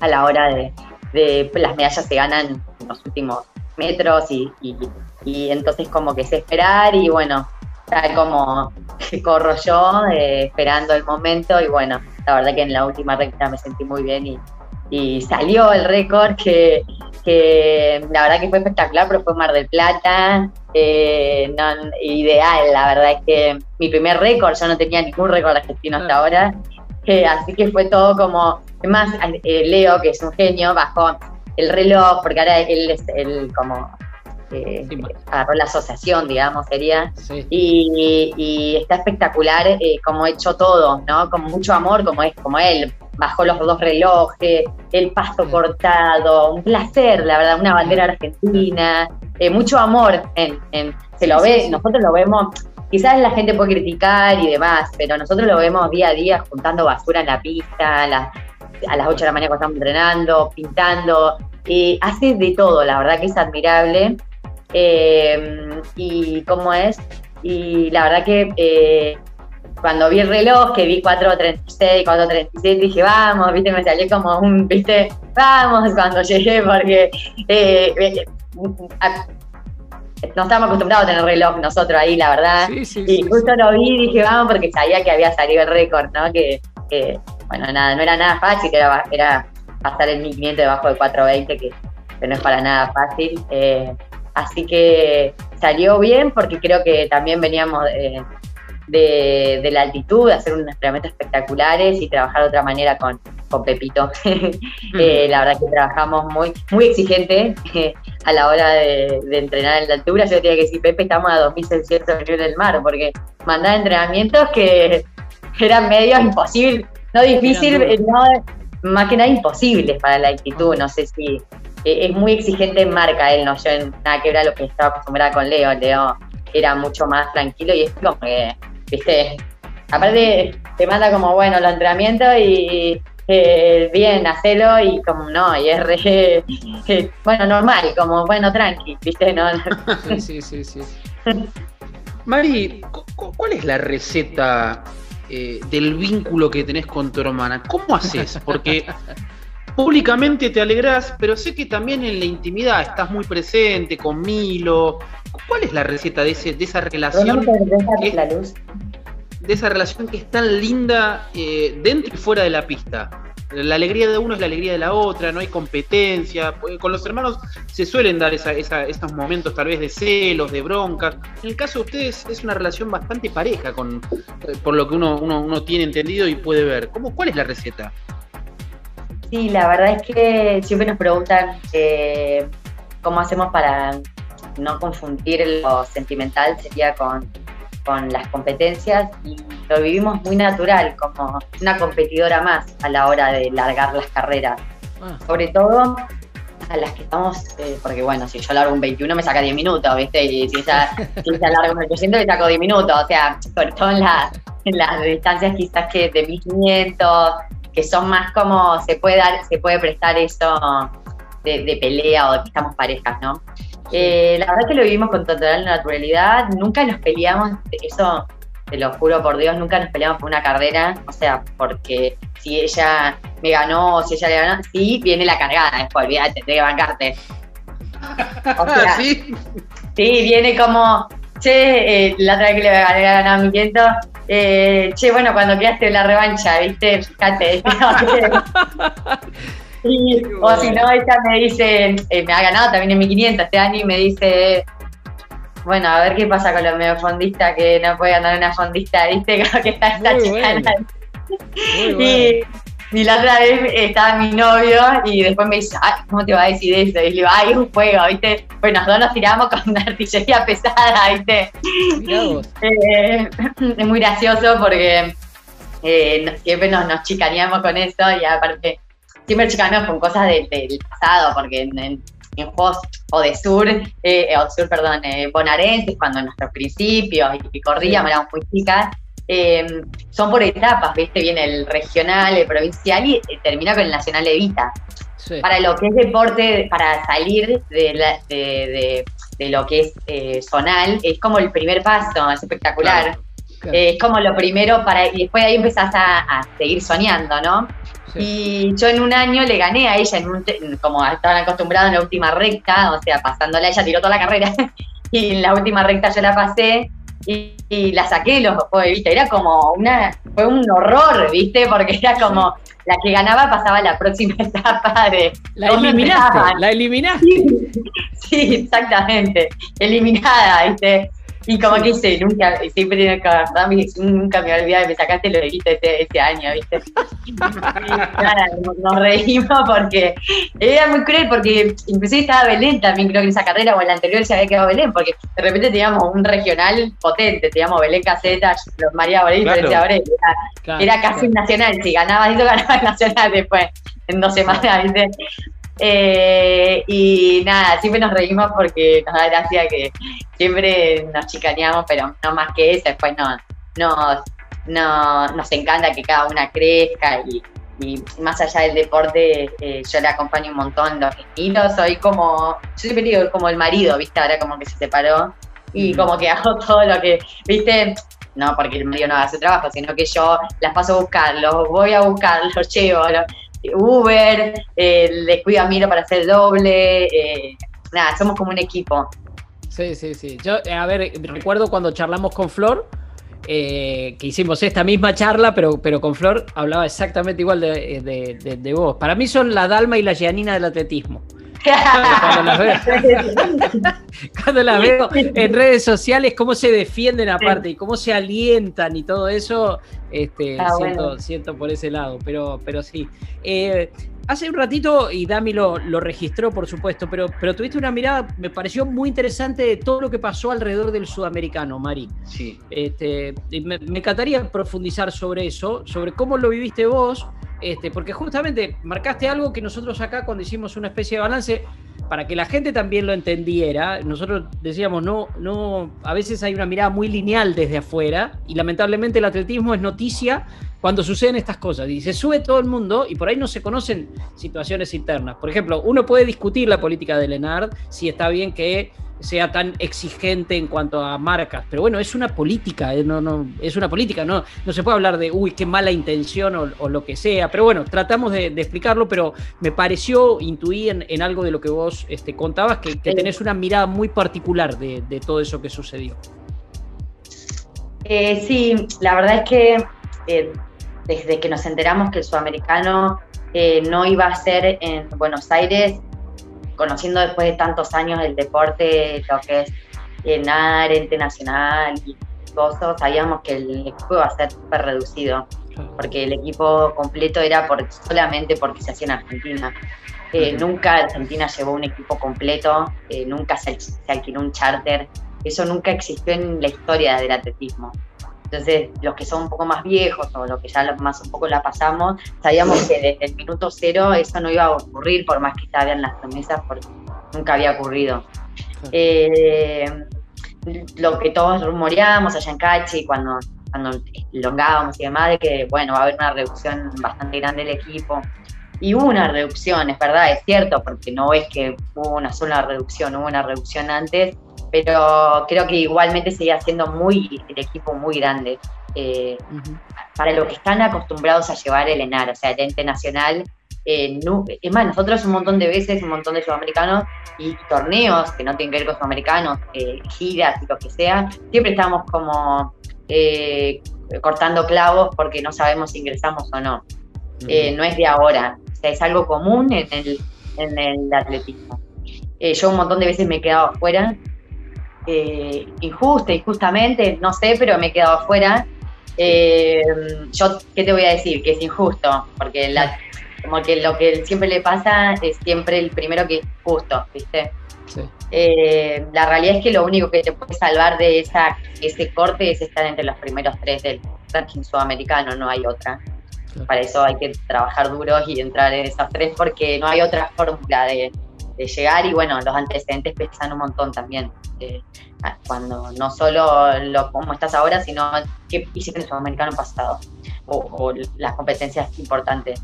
a la hora de, de las medallas se ganan en los últimos metros y, y, entonces como que sé esperar y bueno, tal como corro yo eh, esperando el momento y bueno, la verdad que en la última recta me sentí muy bien y, y salió el récord que, que la verdad que fue espectacular, pero fue Mar del Plata, eh, ideal, la verdad es que mi primer récord, yo no tenía ningún récord argentino hasta ahora, eh, así que fue todo como, más eh, Leo, que es un genio, bajó el reloj, porque ahora él es el como eh, agarró la asociación, digamos, sería. Y, está espectacular como hecho todo, ¿no? Con mucho amor, como es, como él. Bajó los dos relojes, el pasto cortado, un placer, la verdad, una bandera argentina, eh, mucho amor en, se lo ve, nosotros lo vemos, quizás la gente puede criticar y demás, pero nosotros lo vemos día a día juntando basura en la pista, a las, a las 8 de la mañana cuando estamos entrenando, pintando, hace de todo, la verdad que es admirable. Eh, y cómo es, Y la verdad que eh, cuando vi el reloj, que vi 4.36, 4.37, dije, vamos, viste, me salió como un, viste, vamos cuando llegué, porque eh, eh, no estábamos acostumbrados a tener reloj nosotros ahí, la verdad. y justo lo vi y dije, vamos, porque sabía que había salido el récord, ¿no? Que, bueno, nada, no era nada fácil, era, era pasar el 1500 debajo de 420, que, que no es para nada fácil. Eh, así que salió bien porque creo que también veníamos de, la altitud, de hacer unos entrenamientos espectaculares y trabajar de otra manera con, con Pepito. *laughs* Eh, la verdad que trabajamos muy, muy exigente eh, a la hora de, entrenar en la altura. Yo tenía que decir, Pepe, estamos a 2600 metros del mar, porque mandaba entrenamientos que *laughs* eran medio imposibles, no difícil, eh, no, más que nada imposibles para la altitud. No sé si es muy exigente en marca él, no yo en nada que ver a lo que estaba acostumbrada con Leo. Leo era mucho más tranquilo y es como que ¿viste? Aparte, te manda como, bueno, los entrenamientos y eh, bien, hacelo y como no, y es re, eh, bueno, normal, como, bueno, tranqui, ¿viste? No, *laughs* sí, sí, sí. Mari, ¿cuál es la receta eh, del vínculo que tenés con tu hermana? ¿Cómo haces? Porque *laughs* públicamente te alegrás, pero sé que también en la intimidad estás muy presente con Milo. ¿Cuál es la receta de, ese, de esa relación? De esa relación que es tan linda eh, dentro y fuera de la pista. La alegría de uno es la alegría de la otra, no hay competencia. Con los hermanos se suelen dar esos momentos tal vez de celos, de broncas. En el caso de ustedes es una relación bastante pareja, con, eh, por lo que uno, uno, tiene entendido y puede ver. ¿Cómo, ¿Cuál es la receta? Sí, la verdad es que siempre nos preguntan eh, cómo hacemos para no confundir lo sentimental, sería con con las competencias y lo vivimos muy natural, como una competidora más a la hora de largar las carreras. Ah. Sobre todo a las que estamos, eh, porque bueno, si yo largo un 21 me saca 10 minutos, ¿viste? Y si ella, *laughs* si ella larga un 800 me saco 10 minutos, o sea, sobre todo en, en las distancias quizás que de 1500, que son más como se puede dar, se puede prestar eso de, de pelea o de que estamos parejas, ¿no? Eh, la verdad que lo vivimos con total naturalidad, nunca nos peleamos, eso te lo juro por Dios, nunca nos peleamos por una carrera, o sea, porque si ella me ganó o si ella le ganó, sí, viene la cargada después, olvídate, tengo que bancarte. *laughs* O sea, ¿Sí? sí, viene como, che, eh, la otra vez que le gané a mi viento, eh, che, bueno, cuando quedaste la revancha, viste, fíjate, *laughs* o si no, ella me dice, eh, me ha ganado también en 1500 este año y me dice, bueno, a ver qué pasa con los medio fondistas que no puede ganar una fondista, ¿viste? *laughs* Creo que está esta chica. y, y, la otra vez estaba mi novio y después me dice, ay, ¿cómo te va a decir eso? Y le digo, ay, es un juego, ¿viste? Bueno, nosotros nos tiramos con una artillería *laughs* pesada, ¿viste? Eh, *laughs* es muy gracioso porque eh, siempre nos, nos chicaneamos con eso y aparte siempre chicaneamos con cosas del pasado, porque en, en, juegos o de sur, eh, o sur, perdón, eh, bonaerenses, cuando en nuestros principios y corríamos, éramos muy chicas, eh, son por etapas, ¿viste? Viene el regional, el provincial y termina con el nacional de Vita. Para lo que es deporte, para salir de, de, de, lo que es zonal, es como el primer paso, es espectacular. Es como lo primero para, y después de ahí empezás a, a seguir soñando, ¿no? Y yo en un año le gané a ella, en un, como estaban acostumbrados en la última recta, o sea, pasándola, ella tiró toda la carrera, *laughs* y en la última recta yo la pasé y, la saqué los juegos de vista. Era como una, fue un horror, ¿viste? Porque era como la que ganaba pasaba a la próxima *laughs* etapa de. La eliminaste, la eliminaste. *laughs* sí, exactamente. Eliminada, ¿viste? Y como que hice, nunca, siempre tiene que nunca me olvidado, me sacaste lo de ese, ese año, ¿viste? *laughs* Y nada, nos reímos porque era muy cruel, porque inclusive estaba Belén también, creo que en esa carrera o en la anterior se había quedado Belén, porque de repente teníamos un regional potente, teníamos Belén Caseta, los María Borel, claro. era, era casi un nacional, si ganaba eso *laughs* ganaba el nacional después, en dos semanas, ¿viste? Eh, y nada, siempre nos reímos porque nos da gracia que siempre nos chicaneamos, pero no más que eso, después no, no, no, nos encanta que cada una crezca y, más allá del deporte, eh, yo le acompaño un montón los estilos, soy como, yo siempre digo como el marido, viste, ahora como que se separó, y como que hago todo lo que, viste, no porque el medio no haga su trabajo, sino que yo las paso a buscar, los voy a buscar, los *laughs* llevo, Uber, eh, les cuido a Miro para hacer doble, eh, nada, somos como un equipo. Sí, sí, sí. Yo, a ver, recuerdo cuando charlamos con Flor, eh, que hicimos esta misma charla, pero, pero con Flor hablaba exactamente igual de, de, vos. Para mí son la Dalma y la Gianina del atletismo. Cuando las, *laughs* veo, en redes sociales, cómo se defienden aparte y cómo se alientan y todo eso, este, siento, siento, por ese lado, pero, pero sí. Eh, Hace un ratito, y Dami lo, lo, registró, por supuesto, pero, pero tuviste una mirada, me pareció muy interesante de todo lo que pasó alrededor del sudamericano, Mari. Sí. Este, me, me, encantaría profundizar sobre eso, sobre cómo lo viviste vos, este, porque justamente marcaste algo que nosotros acá, cuando hicimos una especie de balance, para que la gente también lo entendiera, nosotros decíamos, no, no, a veces hay una mirada muy lineal desde afuera, y lamentablemente el atletismo es noticia cuando suceden estas cosas. Y se sube todo el mundo y por ahí no se conocen situaciones internas. Por ejemplo, uno puede discutir la política de Lenard, si está bien que sea tan exigente en cuanto a marcas, pero bueno, es una política, eh, no, no, es una política, no, no se puede hablar de, uy, qué mala intención o, lo que sea, pero bueno, tratamos de, explicarlo, pero me pareció, intuí en, algo de lo que vos este, contabas, que, tenés una mirada muy particular de, todo eso que sucedió. Eh, sí, la verdad es que eh, desde que nos enteramos que el sudamericano eh, no iba a ser en Buenos Aires, conociendo después de tantos años el deporte, lo que es ente nacional y cosas, sabíamos que el equipo iba a ser súper reducido, porque el equipo completo era por, solamente porque se hacía en Argentina. Eh, nunca Argentina llevó un equipo completo, eh, nunca se, se alquiló un charter, eso nunca existió en la historia del atletismo. Entonces, los que son un poco más viejos o los que ya más un poco la pasamos, sabíamos que desde el minuto cero eso no iba a ocurrir, por más que estaban las promesas, porque nunca había ocurrido. Eh, lo que todos rumoreábamos allá en Cachi, cuando, cuando elongábamos y demás, de que, bueno, va a haber una reducción bastante grande del equipo. Y hubo una reducción, es verdad, es cierto, porque no es que hubo una sola reducción, hubo una reducción antes, pero creo que igualmente seguía siendo muy el equipo muy grande. Eh, para lo que están acostumbrados a llevar el ENAR, o sea, el ente nacional. Eh, es más, nosotros un montón de veces, un montón de sudamericanos y torneos que no tienen que ver con sudamericanos, eh, giras y lo que sea, siempre estamos como cortando clavos porque no sabemos si ingresamos o no. no es de ahora, o sea, es algo común en el, en el atletismo. yo un montón de veces me he quedado afuera eh, injusta, injustamente, no sé, pero me he quedado afuera. Eh, yo, ¿qué te voy a decir? Que es injusto, porque la, como que lo que siempre le pasa es siempre el primero que es justo, ¿viste? Eh, la realidad es que lo único que te puede salvar de esa, ese corte es estar entre los primeros tres del ranking sudamericano, no hay otra. Para eso hay que trabajar duro y entrar en esos tres porque no hay otra fórmula de, de llegar y bueno, los antecedentes pesan un montón también. Eh, cuando no solo lo cómo estás ahora, sino qué hiciste en el sudamericano pasado o, las competencias importantes.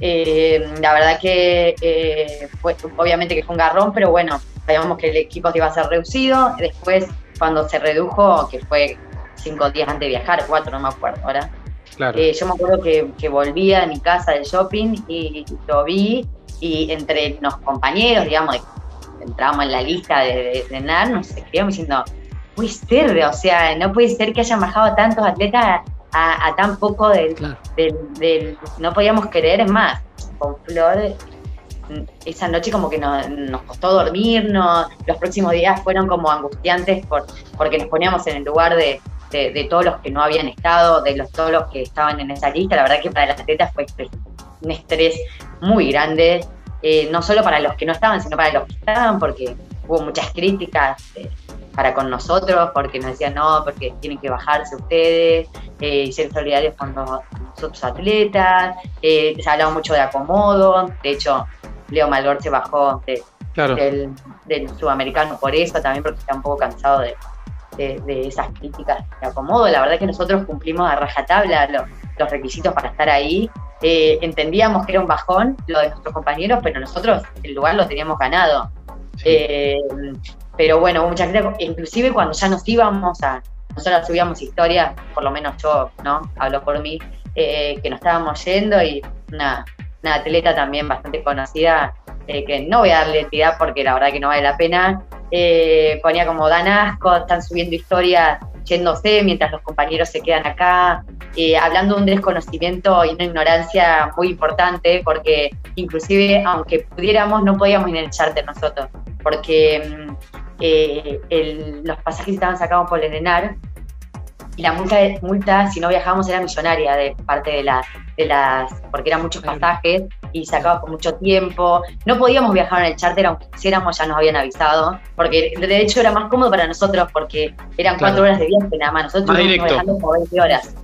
Eh, la verdad que eh, fue, obviamente que fue un garrón, pero bueno, sabíamos que el equipo iba a ser reducido. Después, cuando se redujo, que fue cinco días antes de viajar, cuatro, no me acuerdo ahora. yo me acuerdo que, que volvía a mi casa del shopping y lo vi y entre los compañeros, digamos, entramos en la lista de, de, NAR, nos escribíamos diciendo, puede ser, o sea, no puede ser que hayan bajado tantos atletas a, tan poco del, del, No podíamos creer, es más, con Flor, esa noche como que nos, nos costó dormirnos, los próximos días fueron como angustiantes por, porque nos poníamos en el lugar de, de, todos los que no habían estado, de los, todos los que estaban en esa lista. La verdad que para las atletas fue un estrés muy grande, eh, no solo para los que no estaban, sino para los que estaban, porque hubo muchas críticas eh, para con nosotros, porque nos decían no, porque tienen que bajarse ustedes, eh, y ser solidarios con los, otros atletas, se hablaba mucho de acomodo, de hecho, Leo Malgor se bajó del, sudamericano por eso, también porque está un poco cansado de, esas críticas de acomodo. La verdad es que nosotros cumplimos a rajatabla los requisitos para estar ahí eh, entendíamos que era un bajón lo de nuestros compañeros, pero nosotros el lugar lo teníamos ganado. Eh, pero bueno, mucha gente, inclusive cuando ya nos íbamos a, nosotros subíamos historias, por lo menos yo, ¿no? Hablo por mí, eh, que nos estábamos yendo y una, una atleta también bastante conocida, eh, que no voy a darle entidad porque la verdad que no vale la pena, eh, ponía como dan asco, están subiendo historias yéndose mientras los compañeros se quedan acá, hablando de un desconocimiento y una ignorancia muy importante, porque inclusive aunque pudiéramos, no podíamos ir en el nosotros, porque mm, eh, los pasajes estaban sacados por el ENAR y la multa, multa, si no viajábamos, era millonaria de parte de, la, de las, porque eran muchos pasajes y sacados por mucho tiempo. No podíamos viajar en el charter, aunque quisiéramos, ya nos habían avisado, porque de hecho era más cómodo para nosotros porque eran cuatro horas de viaje nada más. Nosotros estuvimos viajando por 20 horas.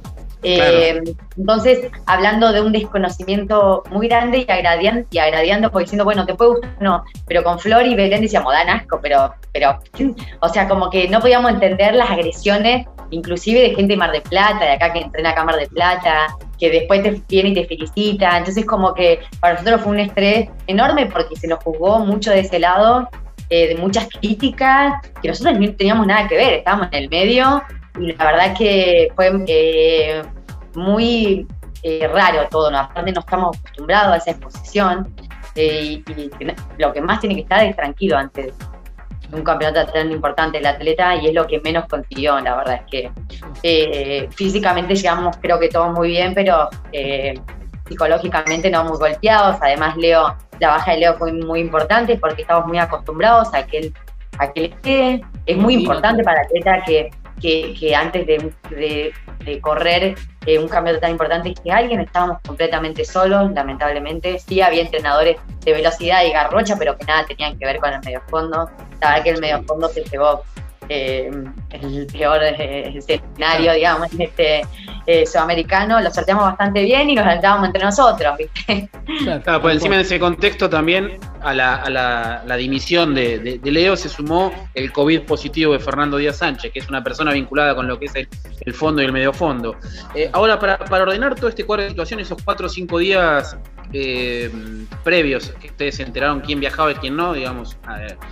Eh, entonces, hablando de un desconocimiento muy grande y agradiando, y agradiando, pues diciendo, bueno, te puede gustar, no, pero con Flor y Belén decíamos, dan asco, pero, pero, *laughs* o sea, como que no podíamos entender las agresiones, inclusive de gente de Mar de Plata, de acá que entrena acá Mar de Plata, que después te viene y te felicita. Entonces, como que para nosotros fue un estrés enorme porque se nos juzgó mucho de ese lado, eh, de muchas críticas, que nosotros no teníamos nada que ver, estábamos en el medio y la verdad que fue eh, muy eh, raro todo, ¿no? aparte no estamos acostumbrados a esa exposición eh, y, lo que más tiene que estar es tranquilo antes de un campeonato tan importante el atleta y es lo que menos consiguió, la verdad es que físicamente llegamos creo que todos muy bien, pero psicológicamente no muy golpeados, además Leo, la baja de Leo fue muy importante porque estamos muy acostumbrados a que él, a que es muy importante para el atleta que que, antes de, correr eh, un cambio tan importante que alguien estábamos completamente solos, lamentablemente. Sí había entrenadores de velocidad y garrocha, pero que nada tenían que ver con el medio fondo. La verdad que el medio fondo se llevó eh, el peor eh, escenario, digamos, este eh, sudamericano, lo sorteamos bastante bien y nos alentábamos entre nosotros, ¿viste? Claro, pues encima en ese contexto también a la, dimisión de, Leo se sumó el COVID positivo de Fernando Díaz Sánchez, que es una persona vinculada con lo que es el, fondo y el medio fondo. ahora, para, para ordenar todo este cuadro de situación, esos cuatro o cinco días eh, previos, que ustedes se enteraron quién viajaba y quién no, digamos,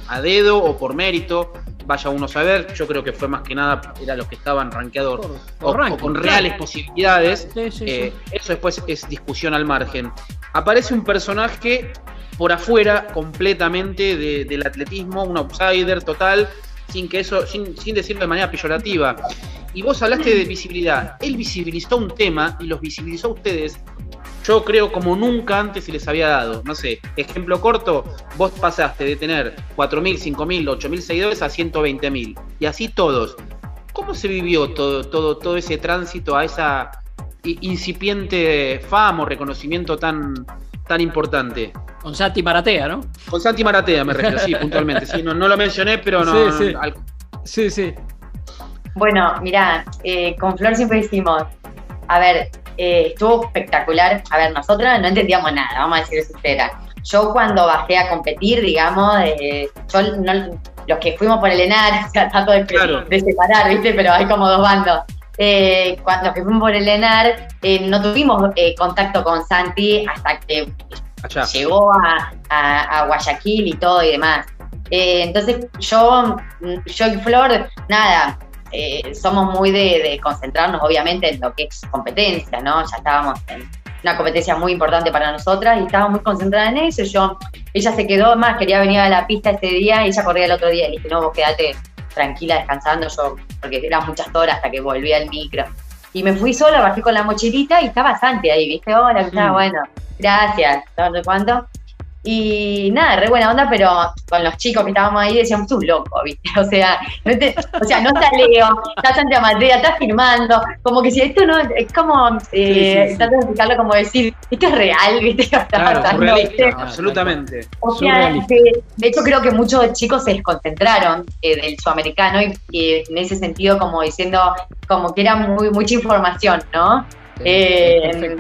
a, dedo o por mérito, vaya uno a saber, yo creo que fue más que nada, era los que estaban rankeados o, con reales posibilidades, eh, eso después es discusión al margen. Aparece un personaje por afuera completamente del atletismo, un outsider total, sin que eso, sin, decirlo de manera peyorativa. Y vos hablaste de visibilidad. Él visibilizó un tema y los visibilizó a ustedes yo creo como nunca antes se les había dado. No sé, ejemplo corto, vos pasaste de tener 4.000, 5.000, 8.000 seguidores a 120.000. Y así todos. ¿Cómo se vivió todo, todo, todo ese tránsito a esa incipiente fama o reconocimiento tan, tan importante? Con Santi Maratea, ¿no? Con Santi Maratea me refiero, sí, puntualmente. Sí, no, lo mencioné, pero no. Sí, sí. sí, Bueno, mira, eh, con Flor siempre decimos, a ver, eh, estuvo espectacular. A ver, nosotros no entendíamos nada, vamos a decir eso Yo cuando bajé a competir, digamos, eh, yo los que fuimos por el ENAR, *laughs* tratando de, de, separar, ¿viste? Pero hay como dos bandos. Eh, cuando fuimos por el ENAR, no tuvimos contacto con Santi hasta que llegó a, Guayaquil y todo y demás. entonces yo, yo y Flor, nada, eh, somos muy de, concentrarnos obviamente en lo que es competencia, ¿no? Ya estábamos en una competencia muy importante para nosotras y estábamos muy concentradas en eso. Yo, ella se quedó más, quería venir a la pista ese día y ella corría el otro día. Le dije, no, vos quedate tranquila descansando, yo, porque eran muchas horas hasta que volví al micro. Y me fui sola, bajé con la mochilita y estaba Santi ahí, ¿viste? Hola, estaba bueno, gracias, no sé cuánto. Y nada, re buena onda, pero con los chicos que estábamos ahí decíamos, tú loco, ¿viste? *laughs* O sea, no o sea, no está Leo, está Santa Matrea, está firmando, como que si esto no, es como, eh, sí, de explicarlo como decir, esto es real, ¿viste? *laughs* Claro, absolutamente. O sea, de, hecho creo que muchos chicos se desconcentraron eh, del sudamericano y, en ese sentido como diciendo, como que era muy mucha información, ¿no? Eh,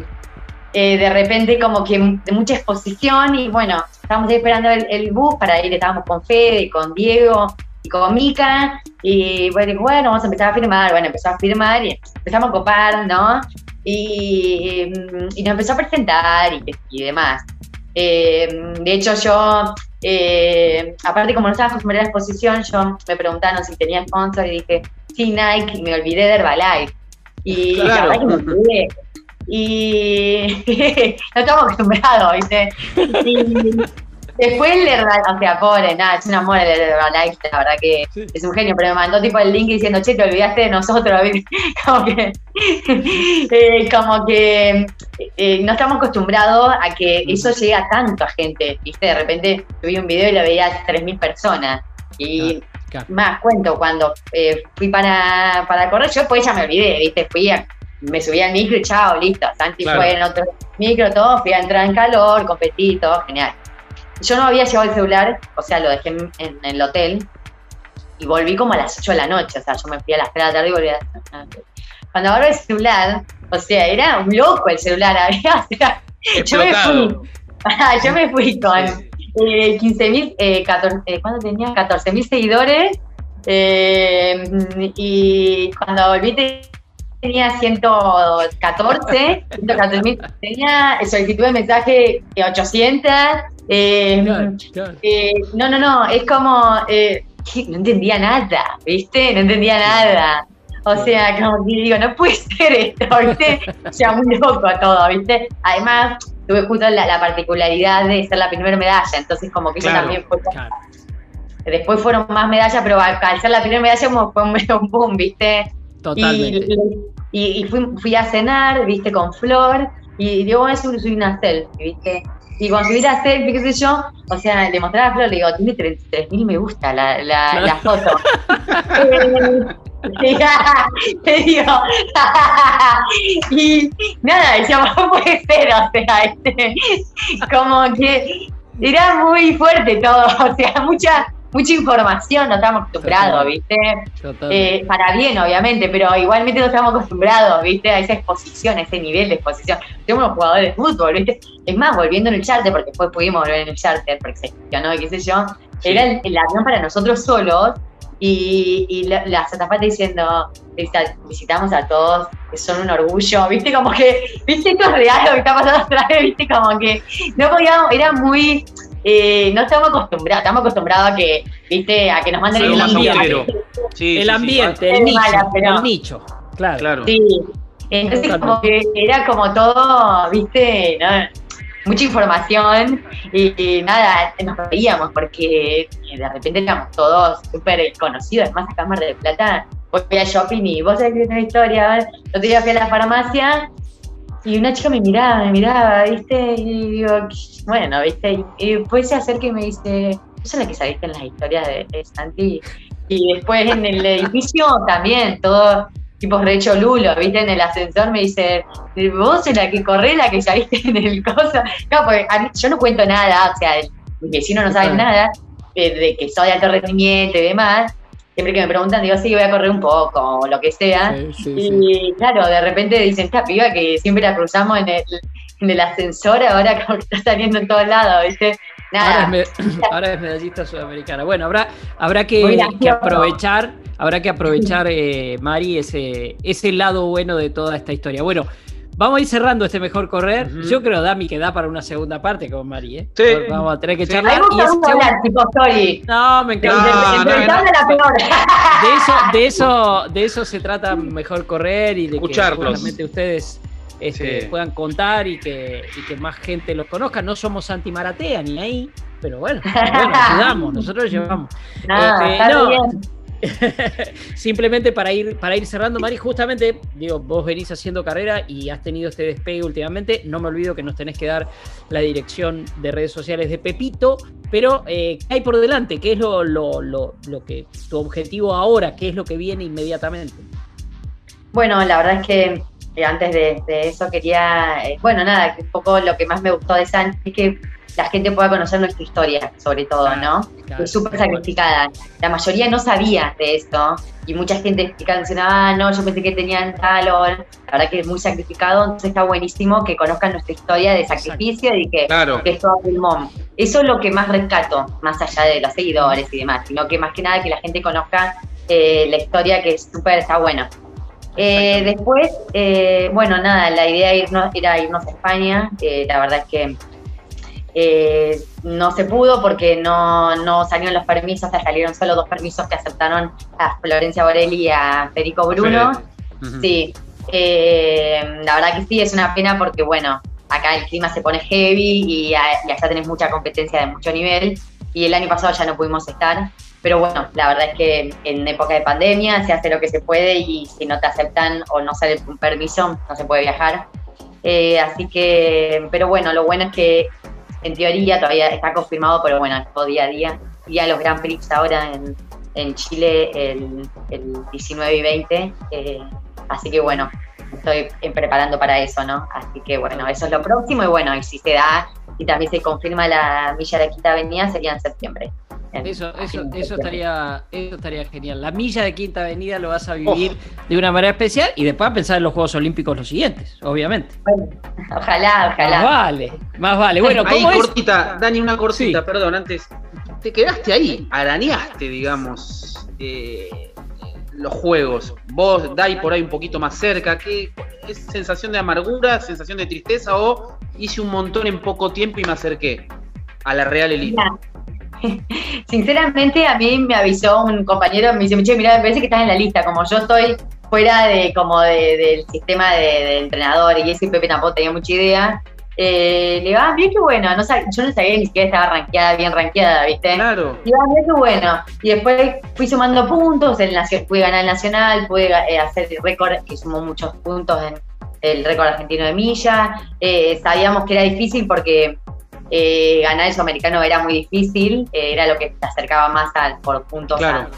eh, de repente como que de mucha exposición y bueno, estábamos esperando el, bus para ir, estábamos con Fede, con Diego y con Mica y bueno, bueno, vamos a empezar a firmar, bueno, empezó a firmar y empezamos a copar, ¿no? Y, nos empezó a presentar y, demás. Eh, de hecho yo eh, aparte como no estaba acostumbrada a la exposición, yo me preguntaron si tenía sponsor y dije, sí, Nike, y me olvidé de Herbalife. Y la verdad que me olvidé. Y *laughs* no estamos acostumbrados, ¿viste? Y, Después le, o sea, pobre, nada, es un amor el Herbalife, la verdad que es un genio, pero me mandó tipo el link diciendo, che, te olvidaste de nosotros, *laughs* como que, eh, como que eh, no estamos acostumbrados a que eso llegue a tanto a gente, viste, de repente subí un video y lo veía 3.000 personas, y más cuento, cuando eh, fui para, para correr, yo pues ya me olvidé, viste, fui me subí al micro y chao, listo, Santi fue en otro micro, todo, fui a entrar en calor, competí, todo, genial. Yo no había llevado el celular, o sea, lo dejé en, el hotel y volví como a las 8 de la noche, o sea, yo me fui a las 3 de la tarde y volví a las 8 de la noche. Cuando abro el celular, o sea, era un loco el celular, *laughs* había, o sea, yo me fui, *laughs* yo me fui con eh, 15 mil, eh, eh, ¿cuándo tenía? 14 mil seguidores eh, y cuando volví tenía 114, 114 mil, tenía solicitud de mensaje 800 eh, eh, no, no, no, es como, eh, no entendía nada, ¿viste? No entendía nada. O sea, como que digo, no puede *laughs* ser esto, ¿viste? O sea, muy loco todo, ¿viste? Además, tuve justo la, particularidad de ser la primera medalla, entonces como que yo también fue... Después fueron más medallas, pero al ser la primera medalla como fue un *laughs* boom, ¿viste? Totalmente. Y, fui, fui, a cenar, ¿viste? Con Flor, y digo, bueno, soy una selfie, ¿viste? Y cuando subí la selfie, qué sé yo, o sea, le mostraba a Flor, le digo, tiene 33.000 me gusta la, la, la foto. *laughs* *laughs* *laughs* digo, y nada, decíamos, no puede ser, o sea, este, como que era muy fuerte todo, o sea, mucha, mucha información, no estamos acostumbrados, ¿viste? Eh, para bien, obviamente, pero igualmente no estamos acostumbrados, ¿viste? A esa exposición, a ese nivel de exposición. Somos los jugadores de fútbol, ¿viste? Es más, volviendo en el charter, porque después pudimos volver en el charter, porque se y qué sé yo, era el, avión para nosotros solos y, y la, la diciendo, visitamos a todos, que son un orgullo, viste, como que, viste, esto es real lo que está pasando atrás, viste, como que no podíamos, era muy, eh, no estamos acostumbrados, estamos acostumbrados a que, viste, a que nos manden el ambiente. el ambiente, el, nicho, el nicho, claro. claro. Sí, entonces como que era como todo, viste, mucha información y, nada, nos veíamos porque de repente éramos todos súper conocidos, además acá en Mar del Plata voy a shopping y vos sabés que una historia, yo te fui a la farmacia y una chica me miraba, me miraba, ¿viste? Y digo, bueno, ¿viste? Y después se acerca y me dice, yo soy la que saliste en las historias de, Santi. Y después en el edificio también, todo tipo re lulo, ¿viste? En el ascensor me dice, vos sos la que corré, la que saliste en el coso. Claro, porque yo no cuento nada, o sea, el vecino no sabe nada, de, de que soy de alto rendimiento y demás siempre que me preguntan, digo, sí, voy a correr un poco, o lo que sea. y claro, de repente dicen, esta piba que siempre la cruzamos en el, en el ascensor, ahora *laughs* como que está saliendo en todos lados, ¿viste? Nada. Ahora es, *clears throat* medallista sudamericana. Bueno, habrá, habrá que, aprovechar, habrá que aprovechar, eh, Mari, ese, ese lado bueno de toda esta historia. Bueno, Vamos a ir cerrando este mejor correr. Yo creo, Dami, que da para una segunda parte con Mari, ¿eh? Sí. Vamos a tener que charlar. y hablar, tipo, sorry. No, me encanta. No, la peor. *laughs* De eso, de *laughs* eso, de eso se trata mejor correr y de que justamente ustedes este, puedan contar y que, y que más gente los conozca. No somos anti-maratea ni ahí, pero bueno, *laughs* bueno ayudamos, nosotros llevamos. este, no, bien. *laughs* Simplemente para ir, para ir cerrando, Mari, justamente, digo, vos venís haciendo carrera y has tenido este despegue últimamente. No me olvido que nos tenés que dar la dirección de redes sociales de Pepito, pero eh, ¿qué hay por delante? ¿Qué es lo, lo, lo, que tu objetivo ahora? ¿Qué es lo que viene inmediatamente? Bueno, la verdad es que eh, antes de, eso quería, eh, bueno, nada, un poco lo que más me gustó de Santi es que la gente pueda conocer nuestra historia, sobre todo, ¿no? es súper sacrificada. La mayoría no sabía de esto y mucha gente explicando, ah, no, yo pensé que tenían tal o... La verdad que es muy sacrificado, entonces está buenísimo que conozcan nuestra historia de sacrificio y que, que es todo pulmón. Eso es lo que más rescato, más allá de los seguidores y demás, sino que más que nada que la gente conozca eh, la historia que es súper, está bueno. Eh, después, eh, bueno, nada, la idea irnos, era irnos a España, la verdad es que eh, no se pudo porque no, no salieron los permisos, salieron solo dos permisos que aceptaron a Florencia Borelli y a Federico Bruno. Sí, eh, la verdad que sí, es una pena porque, bueno, acá el clima se pone heavy y, allá tenés mucha competencia de mucho nivel y el año pasado ya no pudimos estar. Pero bueno, la verdad es que en época de pandemia se hace lo que se puede y si no te aceptan o no sale un permiso, no se puede viajar. Eh, así que, pero bueno, lo bueno es que en teoría todavía está confirmado, pero bueno, todo día a día. Ya los Grand Prix ahora en, Chile el, 19 y 20. Eh, así que bueno, estoy preparando para eso, ¿no? Así que bueno, eso es lo próximo y bueno, y si se da y también se confirma la milla de Quinta Avenida sería en septiembre. Eso, eso, eso estaría, eso estaría genial. La milla de Quinta Avenida lo vas a vivir de una manera especial y después a pensar en los Juegos Olímpicos los siguientes, obviamente. ojalá, ojalá. Más vale, más vale. Bueno, ahí cortita, Dani, una cortita, perdón, antes. Te quedaste ahí, arañaste, digamos. Eh, los juegos. Vos, Dai, por ahí un poquito más cerca. ¿Qué es sensación de amargura, sensación de tristeza o hice un montón en poco tiempo y me acerqué a la Real Elite? *laughs* Sinceramente, a mí me avisó un compañero, me dice, mira, me parece que estás en la lista, como yo estoy fuera de como del sistema de, entrenador y ese Pepe tampoco tenía mucha idea. Eh, le va, ah, bien qué bueno, no yo no sabía ni siquiera estaba rankeada, bien rankeada, ¿viste? Claro. Y va, bien qué bueno. Y después fui sumando puntos, el, pude ganar el Nacional, pude eh, hacer el récord, que sumó muchos puntos en el récord argentino de milla. Eh, sabíamos que era difícil porque eh, ganar el sudamericano era muy difícil, era lo que te acercaba más al, por puntos al,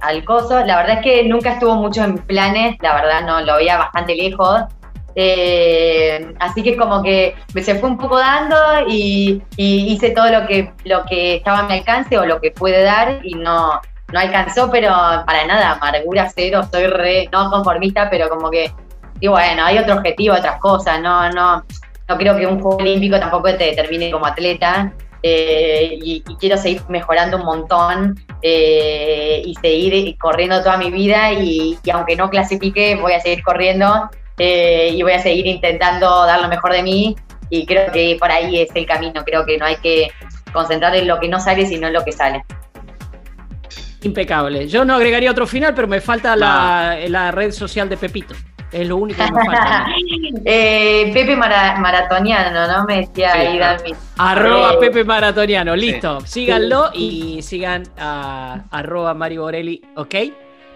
al, coso. La verdad es que nunca estuvo mucho en planes, la verdad no lo veía bastante lejos. Eh, así que como que me se fue un poco dando y, hice todo lo que, lo que estaba a mi alcance o lo que pude dar y no, no alcanzó, pero para nada, amargura cero, soy re, no conformista, pero como que, y bueno, hay otro objetivo, otras cosas, no, no, no creo que un juego olímpico tampoco te determine como atleta. Eh, y, quiero seguir mejorando un montón eh, y seguir corriendo toda mi vida y, y, aunque no clasifique voy a seguir corriendo eh, y voy a seguir intentando dar lo mejor de mí y creo que por ahí es el camino, creo que no hay que concentrar en lo que no sale, sino en lo que sale. Impecable. Yo no agregaría otro final, pero me falta la, red social de Pepito. Es lo único que me falta. *laughs* eh, Pepe Maratoniano, ¿no? Me decía ahí Arroba eh, Pepe Maratoniano, listo. Síganlo y sigan a arroba Mari Borelli, ¿ok?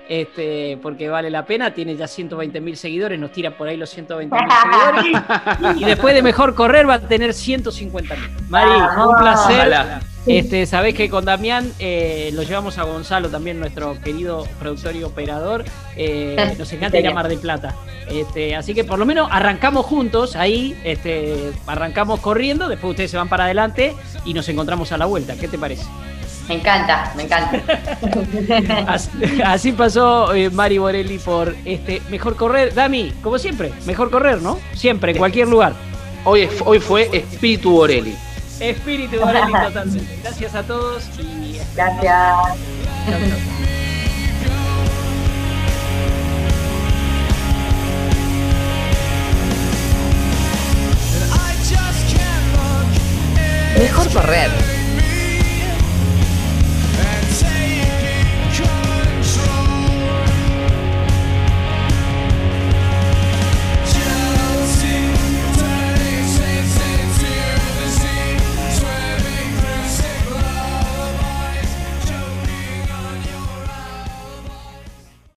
Este, porque vale la pena, tiene ya 120 mil seguidores, nos tira por ahí los 120 mil *laughs* seguidores *laughs* y después de mejor correr va a tener 150 mil. Mari, ah, un placer. Este, sabés que con Damián eh, lo llevamos a Gonzalo, también nuestro querido productor y operador. Eh, *laughs* nos encanta ir a Mar de Plata. Este, así que por lo menos arrancamos juntos ahí, este, arrancamos corriendo, después ustedes se van para adelante y nos encontramos a la vuelta. ¿Qué te parece? Me encanta, me encanta. *laughs* así, pasó eh, Mari Borelli por este Mejor Correr. Dami, como siempre, Mejor Correr, ¿no? Siempre, en cualquier lugar. Hoy, hoy fue Espíritu Borelli. Espíritu Borelli totalmente. Gracias a todos y... Gracias. Mejor correr